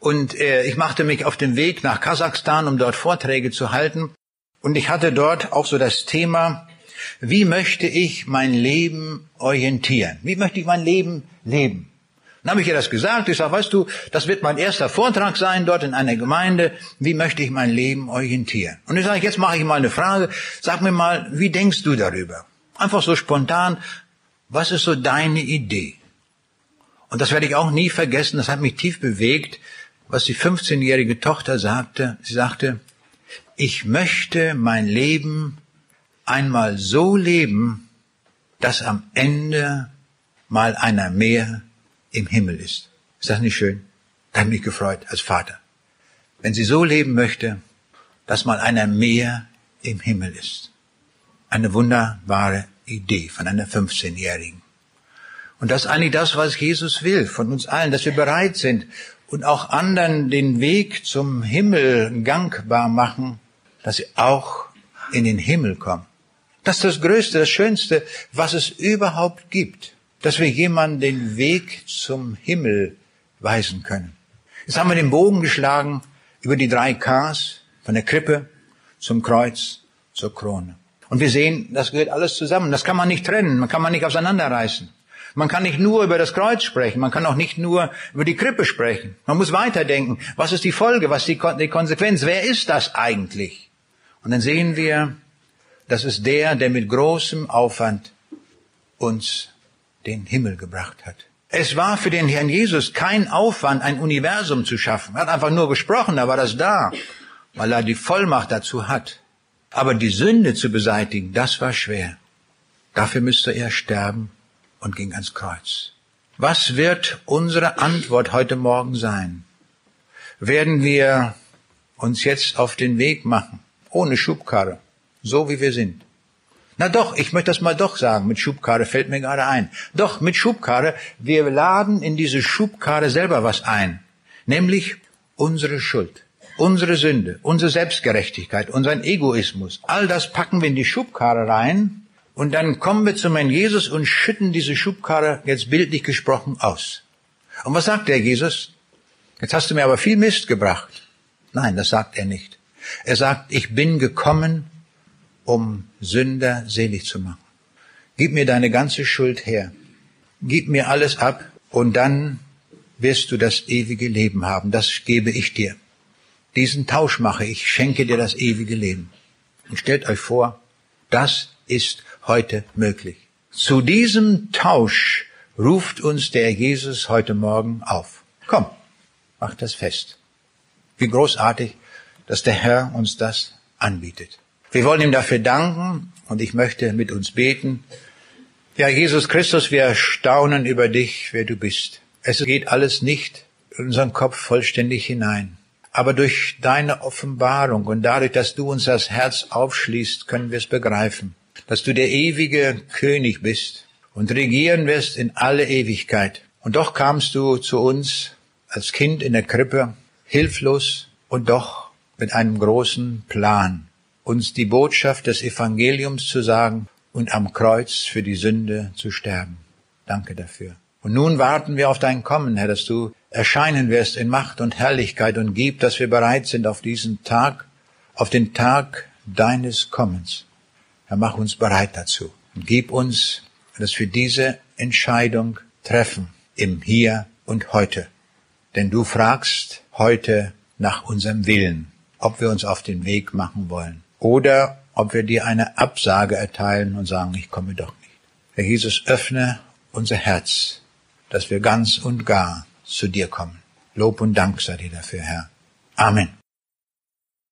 und äh, ich machte mich auf den Weg nach Kasachstan, um dort Vorträge zu halten. Und ich hatte dort auch so das Thema, wie möchte ich mein Leben orientieren? Wie möchte ich mein Leben leben? Dann habe ich ihr das gesagt. Ich sage, weißt du, das wird mein erster Vortrag sein dort in einer Gemeinde. Wie möchte ich mein Leben orientieren? Und ich sage, jetzt mache ich mal eine Frage. Sag mir mal, wie denkst du darüber? Einfach so spontan, was ist so deine Idee? Und das werde ich auch nie vergessen, das hat mich tief bewegt, was die 15-jährige Tochter sagte. Sie sagte, ich möchte mein Leben einmal so leben, dass am Ende mal einer mehr im Himmel ist. Ist das nicht schön? Da hat mich gefreut als Vater. Wenn sie so leben möchte, dass mal einer mehr im Himmel ist. Eine wunderbare Idee von einer 15-Jährigen. Und das ist eigentlich das, was Jesus will von uns allen, dass wir bereit sind und auch anderen den Weg zum Himmel gangbar machen, dass sie auch in den Himmel kommen. Das ist das Größte, das Schönste, was es überhaupt gibt, dass wir jemanden den Weg zum Himmel weisen können. Jetzt haben wir den Bogen geschlagen über die drei Ks, von der Krippe zum Kreuz zur Krone. Und wir sehen, das gehört alles zusammen. Das kann man nicht trennen, man kann man nicht auseinanderreißen. Man kann nicht nur über das Kreuz sprechen, man kann auch nicht nur über die Krippe sprechen. Man muss weiterdenken. Was ist die Folge, was ist die Konsequenz? Wer ist das eigentlich? Und dann sehen wir, das ist der, der mit großem Aufwand uns den Himmel gebracht hat. Es war für den Herrn Jesus kein Aufwand, ein Universum zu schaffen. Er hat einfach nur gesprochen, da war das da, weil er die Vollmacht dazu hat. Aber die Sünde zu beseitigen, das war schwer. Dafür müsste er sterben und ging ans Kreuz. Was wird unsere Antwort heute Morgen sein? Werden wir uns jetzt auf den Weg machen, ohne Schubkarre, so wie wir sind? Na doch, ich möchte das mal doch sagen, mit Schubkarre fällt mir gerade ein. Doch, mit Schubkarre, wir laden in diese Schubkarre selber was ein, nämlich unsere Schuld. Unsere Sünde, unsere Selbstgerechtigkeit, unseren Egoismus, all das packen wir in die Schubkarre rein und dann kommen wir zu meinem Jesus und schütten diese Schubkarre, jetzt bildlich gesprochen, aus. Und was sagt der Jesus? Jetzt hast du mir aber viel Mist gebracht. Nein, das sagt er nicht. Er sagt, ich bin gekommen, um Sünder selig zu machen. Gib mir deine ganze Schuld her. Gib mir alles ab und dann wirst du das ewige Leben haben. Das gebe ich dir diesen Tausch mache, ich schenke dir das ewige Leben. Und stellt euch vor, das ist heute möglich. Zu diesem Tausch ruft uns der Jesus heute Morgen auf. Komm, mach das fest. Wie großartig, dass der Herr uns das anbietet. Wir wollen ihm dafür danken und ich möchte mit uns beten. Ja, Jesus Christus, wir staunen über dich, wer du bist. Es geht alles nicht in unseren Kopf vollständig hinein. Aber durch deine Offenbarung und dadurch, dass du uns das Herz aufschließt, können wir es begreifen, dass du der ewige König bist und regieren wirst in alle Ewigkeit. Und doch kamst du zu uns als Kind in der Krippe, hilflos und doch mit einem großen Plan, uns die Botschaft des Evangeliums zu sagen und am Kreuz für die Sünde zu sterben. Danke dafür. Und nun warten wir auf dein Kommen, Herr, dass du erscheinen wirst in Macht und Herrlichkeit und gib, dass wir bereit sind auf diesen Tag, auf den Tag deines Kommens. Herr, mach uns bereit dazu und gib uns, dass wir diese Entscheidung treffen im Hier und Heute. Denn du fragst heute nach unserem Willen, ob wir uns auf den Weg machen wollen oder ob wir dir eine Absage erteilen und sagen, ich komme doch nicht. Herr Jesus, öffne unser Herz, dass wir ganz und gar zu dir kommen. Lob und Dank sei dir dafür, Herr. Amen.